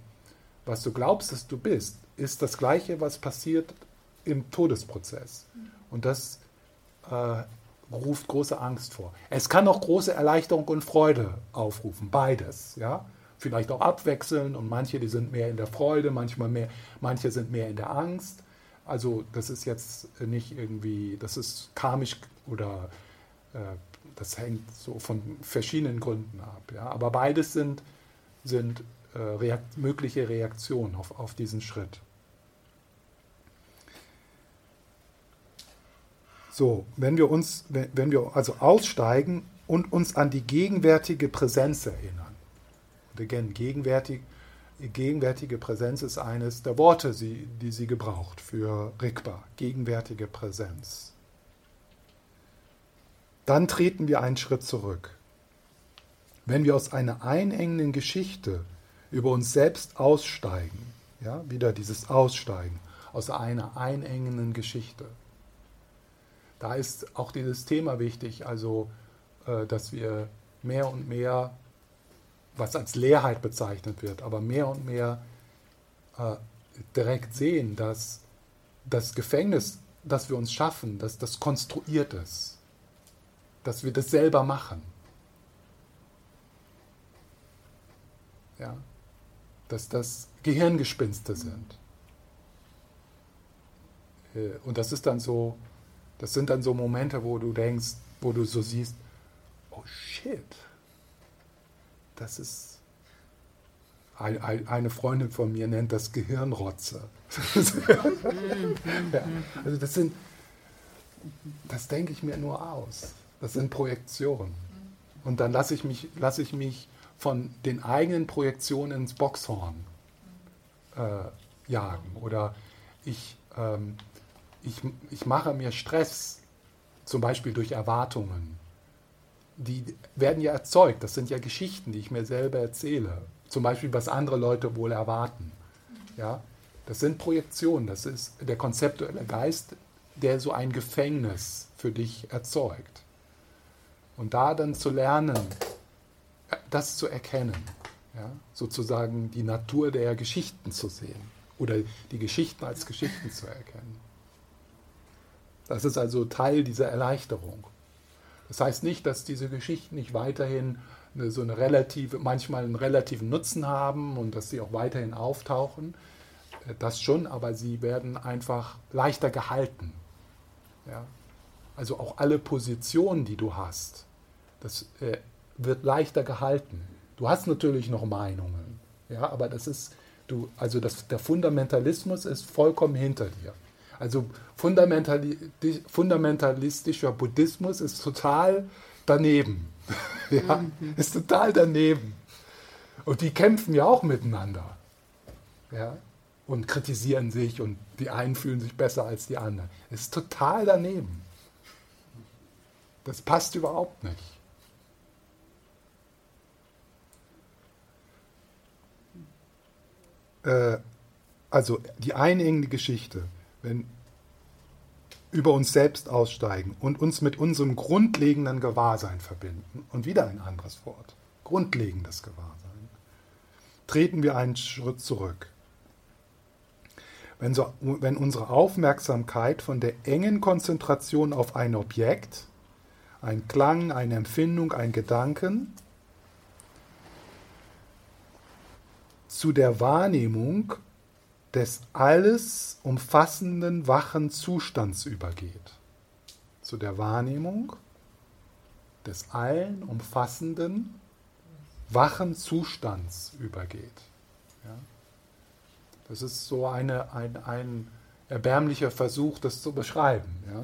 was du glaubst, dass du bist, ist das Gleiche, was passiert im Todesprozess. Und das äh, ruft große Angst vor. Es kann auch große Erleichterung und Freude aufrufen, beides. Ja? vielleicht auch abwechseln und manche, die sind mehr in der Freude, manchmal mehr, manche sind mehr in der Angst. Also das ist jetzt nicht irgendwie, das ist karmisch oder äh, das hängt so von verschiedenen Gründen ab. Ja? Aber beides sind, sind äh, reakt mögliche Reaktionen auf, auf diesen Schritt. So, wenn wir uns, wenn wir also aussteigen und uns an die gegenwärtige Präsenz erinnern. Und again, gegenwärtig, gegenwärtige Präsenz ist eines der Worte, die sie gebraucht für Rigpa, gegenwärtige Präsenz. Dann treten wir einen Schritt zurück. Wenn wir aus einer einengenden Geschichte über uns selbst aussteigen, ja, wieder dieses Aussteigen aus einer einengenden Geschichte, da ist auch dieses Thema wichtig, also äh, dass wir mehr und mehr was als Leerheit bezeichnet wird, aber mehr und mehr äh, direkt sehen, dass das Gefängnis, das wir uns schaffen, dass das konstruiert ist, dass wir das selber machen. Ja? Dass das Gehirngespinste sind. Äh, und das ist dann so, das sind dann so Momente, wo du denkst, wo du so siehst, oh shit, das ist, eine Freundin von mir nennt das Gehirnrotze. [LAUGHS] ja, also das sind, das denke ich mir nur aus. Das sind Projektionen. Und dann lasse ich mich, lasse ich mich von den eigenen Projektionen ins Boxhorn äh, jagen. Oder ich, ähm, ich, ich mache mir Stress, zum Beispiel durch Erwartungen. Die werden ja erzeugt, das sind ja Geschichten, die ich mir selber erzähle. Zum Beispiel, was andere Leute wohl erwarten. Ja? Das sind Projektionen, das ist der konzeptuelle Geist, der so ein Gefängnis für dich erzeugt. Und da dann zu lernen, das zu erkennen, ja? sozusagen die Natur der Geschichten zu sehen oder die Geschichten als Geschichten zu erkennen. Das ist also Teil dieser Erleichterung. Das heißt nicht, dass diese Geschichten nicht weiterhin eine, so eine relative, manchmal einen relativen Nutzen haben und dass sie auch weiterhin auftauchen. Äh, das schon, aber sie werden einfach leichter gehalten. Ja? Also auch alle Positionen, die du hast, das äh, wird leichter gehalten. Du hast natürlich noch Meinungen, ja, aber das ist, du, also das, der Fundamentalismus ist vollkommen hinter dir. Also fundamentalistischer Buddhismus ist total daneben. [LAUGHS] ja, mhm. ist total daneben. Und die kämpfen ja auch miteinander. Ja, und kritisieren sich und die einen fühlen sich besser als die anderen. Ist total daneben. Das passt überhaupt nicht. Äh, also die einengende Geschichte wenn über uns selbst aussteigen und uns mit unserem grundlegenden Gewahrsein verbinden. Und wieder ein anderes Wort. Grundlegendes Gewahrsein. Treten wir einen Schritt zurück. Wenn, so, wenn unsere Aufmerksamkeit von der engen Konzentration auf ein Objekt, ein Klang, eine Empfindung, ein Gedanken, zu der Wahrnehmung des alles umfassenden wachen Zustands übergeht. Zu der Wahrnehmung des allen umfassenden wachen Zustands übergeht. Ja? Das ist so eine, ein, ein erbärmlicher Versuch, das zu beschreiben. Ja?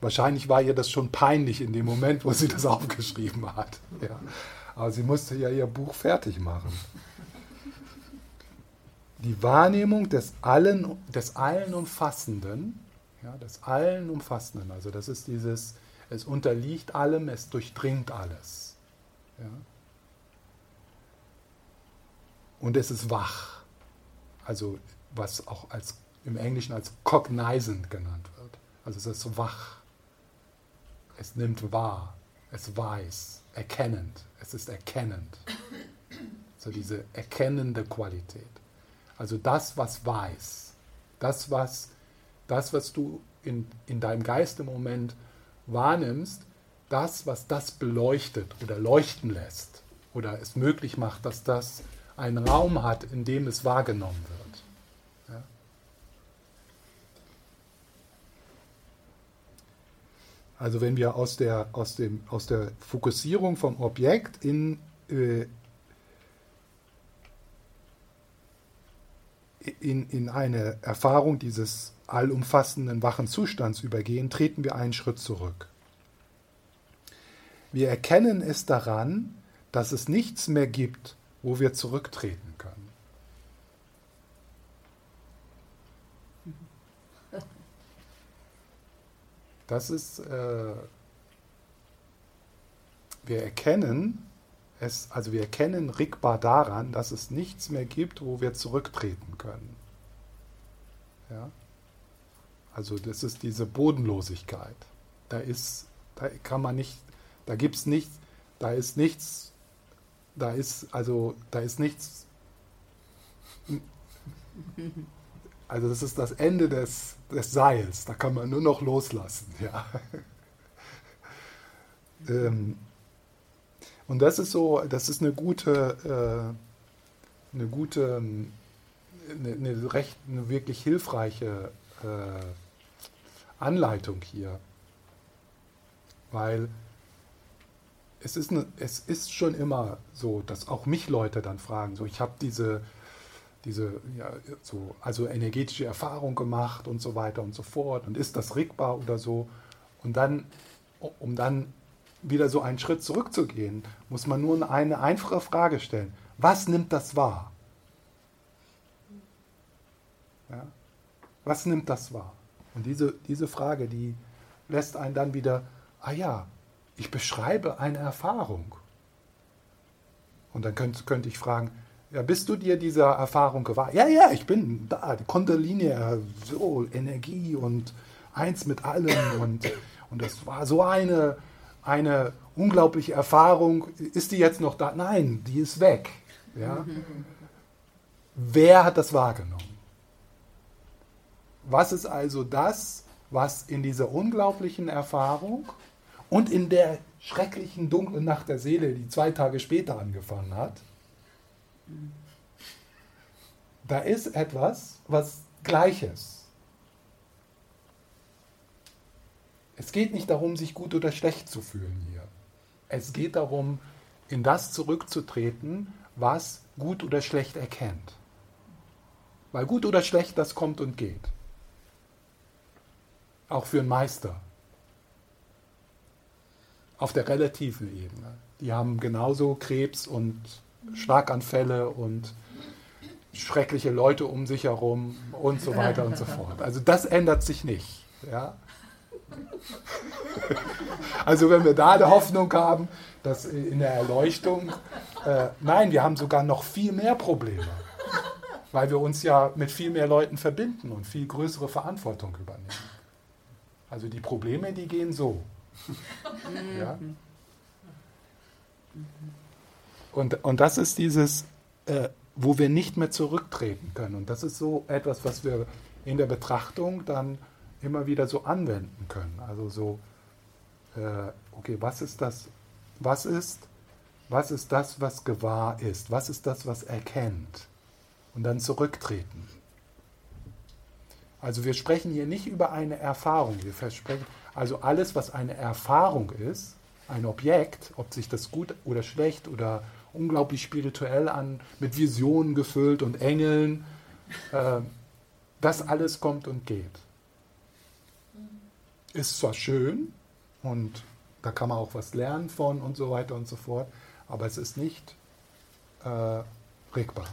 Wahrscheinlich war ihr das schon peinlich in dem Moment, wo sie das aufgeschrieben hat. Ja? Aber sie musste ja ihr Buch fertig machen die Wahrnehmung des allen, des allen Umfassenden, ja, des allen Umfassenden, also das ist dieses, es unterliegt allem, es durchdringt alles. Ja. Und es ist wach, also was auch als, im Englischen als cognizant genannt wird. Also es ist wach, es nimmt wahr, es weiß, erkennend, es ist erkennend. So diese erkennende Qualität. Also das, was weiß, das, was, das, was du in, in deinem Geist im Moment wahrnimmst, das, was das beleuchtet oder leuchten lässt oder es möglich macht, dass das einen Raum hat, in dem es wahrgenommen wird. Also wenn wir aus der, aus, dem, aus der Fokussierung vom Objekt in, äh, in, in eine Erfahrung dieses allumfassenden wachen Zustands übergehen, treten wir einen Schritt zurück. Wir erkennen es daran, dass es nichts mehr gibt, wo wir zurücktreten können. Das ist, äh, wir erkennen, es, also wir erkennen Rigpa daran, dass es nichts mehr gibt, wo wir zurücktreten können. Ja? Also das ist diese Bodenlosigkeit. Da ist, da kann man nicht, da gibt es nichts, da ist nichts, da ist, also da ist nichts. Also das ist das Ende des, des Seils, da kann man nur noch loslassen, ja. [LAUGHS] ähm, und das ist so, das ist eine gute, äh, eine gute, eine, eine, recht, eine wirklich hilfreiche äh, Anleitung hier. Weil es ist, eine, es ist schon immer so, dass auch mich Leute dann fragen, so ich habe diese, diese ja, so, also energetische Erfahrung gemacht und so weiter und so fort und ist das regbar oder so und dann, um dann wieder so einen Schritt zurückzugehen, muss man nur eine einfache Frage stellen. Was nimmt das wahr? Ja? Was nimmt das wahr? Und diese, diese Frage, die lässt einen dann wieder, ah ja, ich beschreibe eine Erfahrung. Und dann könnte, könnte ich fragen, ja, bist du dir dieser Erfahrung gewahr? Ja, ja, ich bin da, die Kundalini, so Energie und eins mit allem und, und das war so eine, eine unglaubliche Erfahrung. Ist die jetzt noch da? Nein, die ist weg. Ja? Wer hat das wahrgenommen? Was ist also das, was in dieser unglaublichen Erfahrung und in der schrecklichen dunklen Nacht der Seele, die zwei Tage später angefangen hat, da ist etwas, was Gleiches. Es geht nicht darum, sich gut oder schlecht zu fühlen hier. Es geht darum, in das zurückzutreten, was gut oder schlecht erkennt. Weil gut oder schlecht, das kommt und geht. Auch für einen Meister auf der relativen Ebene. Die haben genauso Krebs und Schlaganfälle und schreckliche Leute um sich herum und so weiter und so fort. Also das ändert sich nicht. Ja? [LAUGHS] Also wenn wir da eine Hoffnung haben, dass in der Erleuchtung, äh, nein, wir haben sogar noch viel mehr Probleme, weil wir uns ja mit viel mehr Leuten verbinden und viel größere Verantwortung übernehmen. Also die Probleme, die gehen so. Ja? Und, und das ist dieses, äh, wo wir nicht mehr zurücktreten können. Und das ist so etwas, was wir in der Betrachtung dann immer wieder so anwenden können. Also so, äh, okay, was ist das, was ist, was ist das, was gewahr ist? Was ist das, was erkennt? Und dann zurücktreten. Also wir sprechen hier nicht über eine Erfahrung. Wir versprechen, also alles, was eine Erfahrung ist, ein Objekt, ob sich das gut oder schlecht oder unglaublich spirituell an, mit Visionen gefüllt und Engeln, äh, das alles kommt und geht. Ist zwar schön und da kann man auch was lernen von und so weiter und so fort, aber es ist nicht äh, regbar.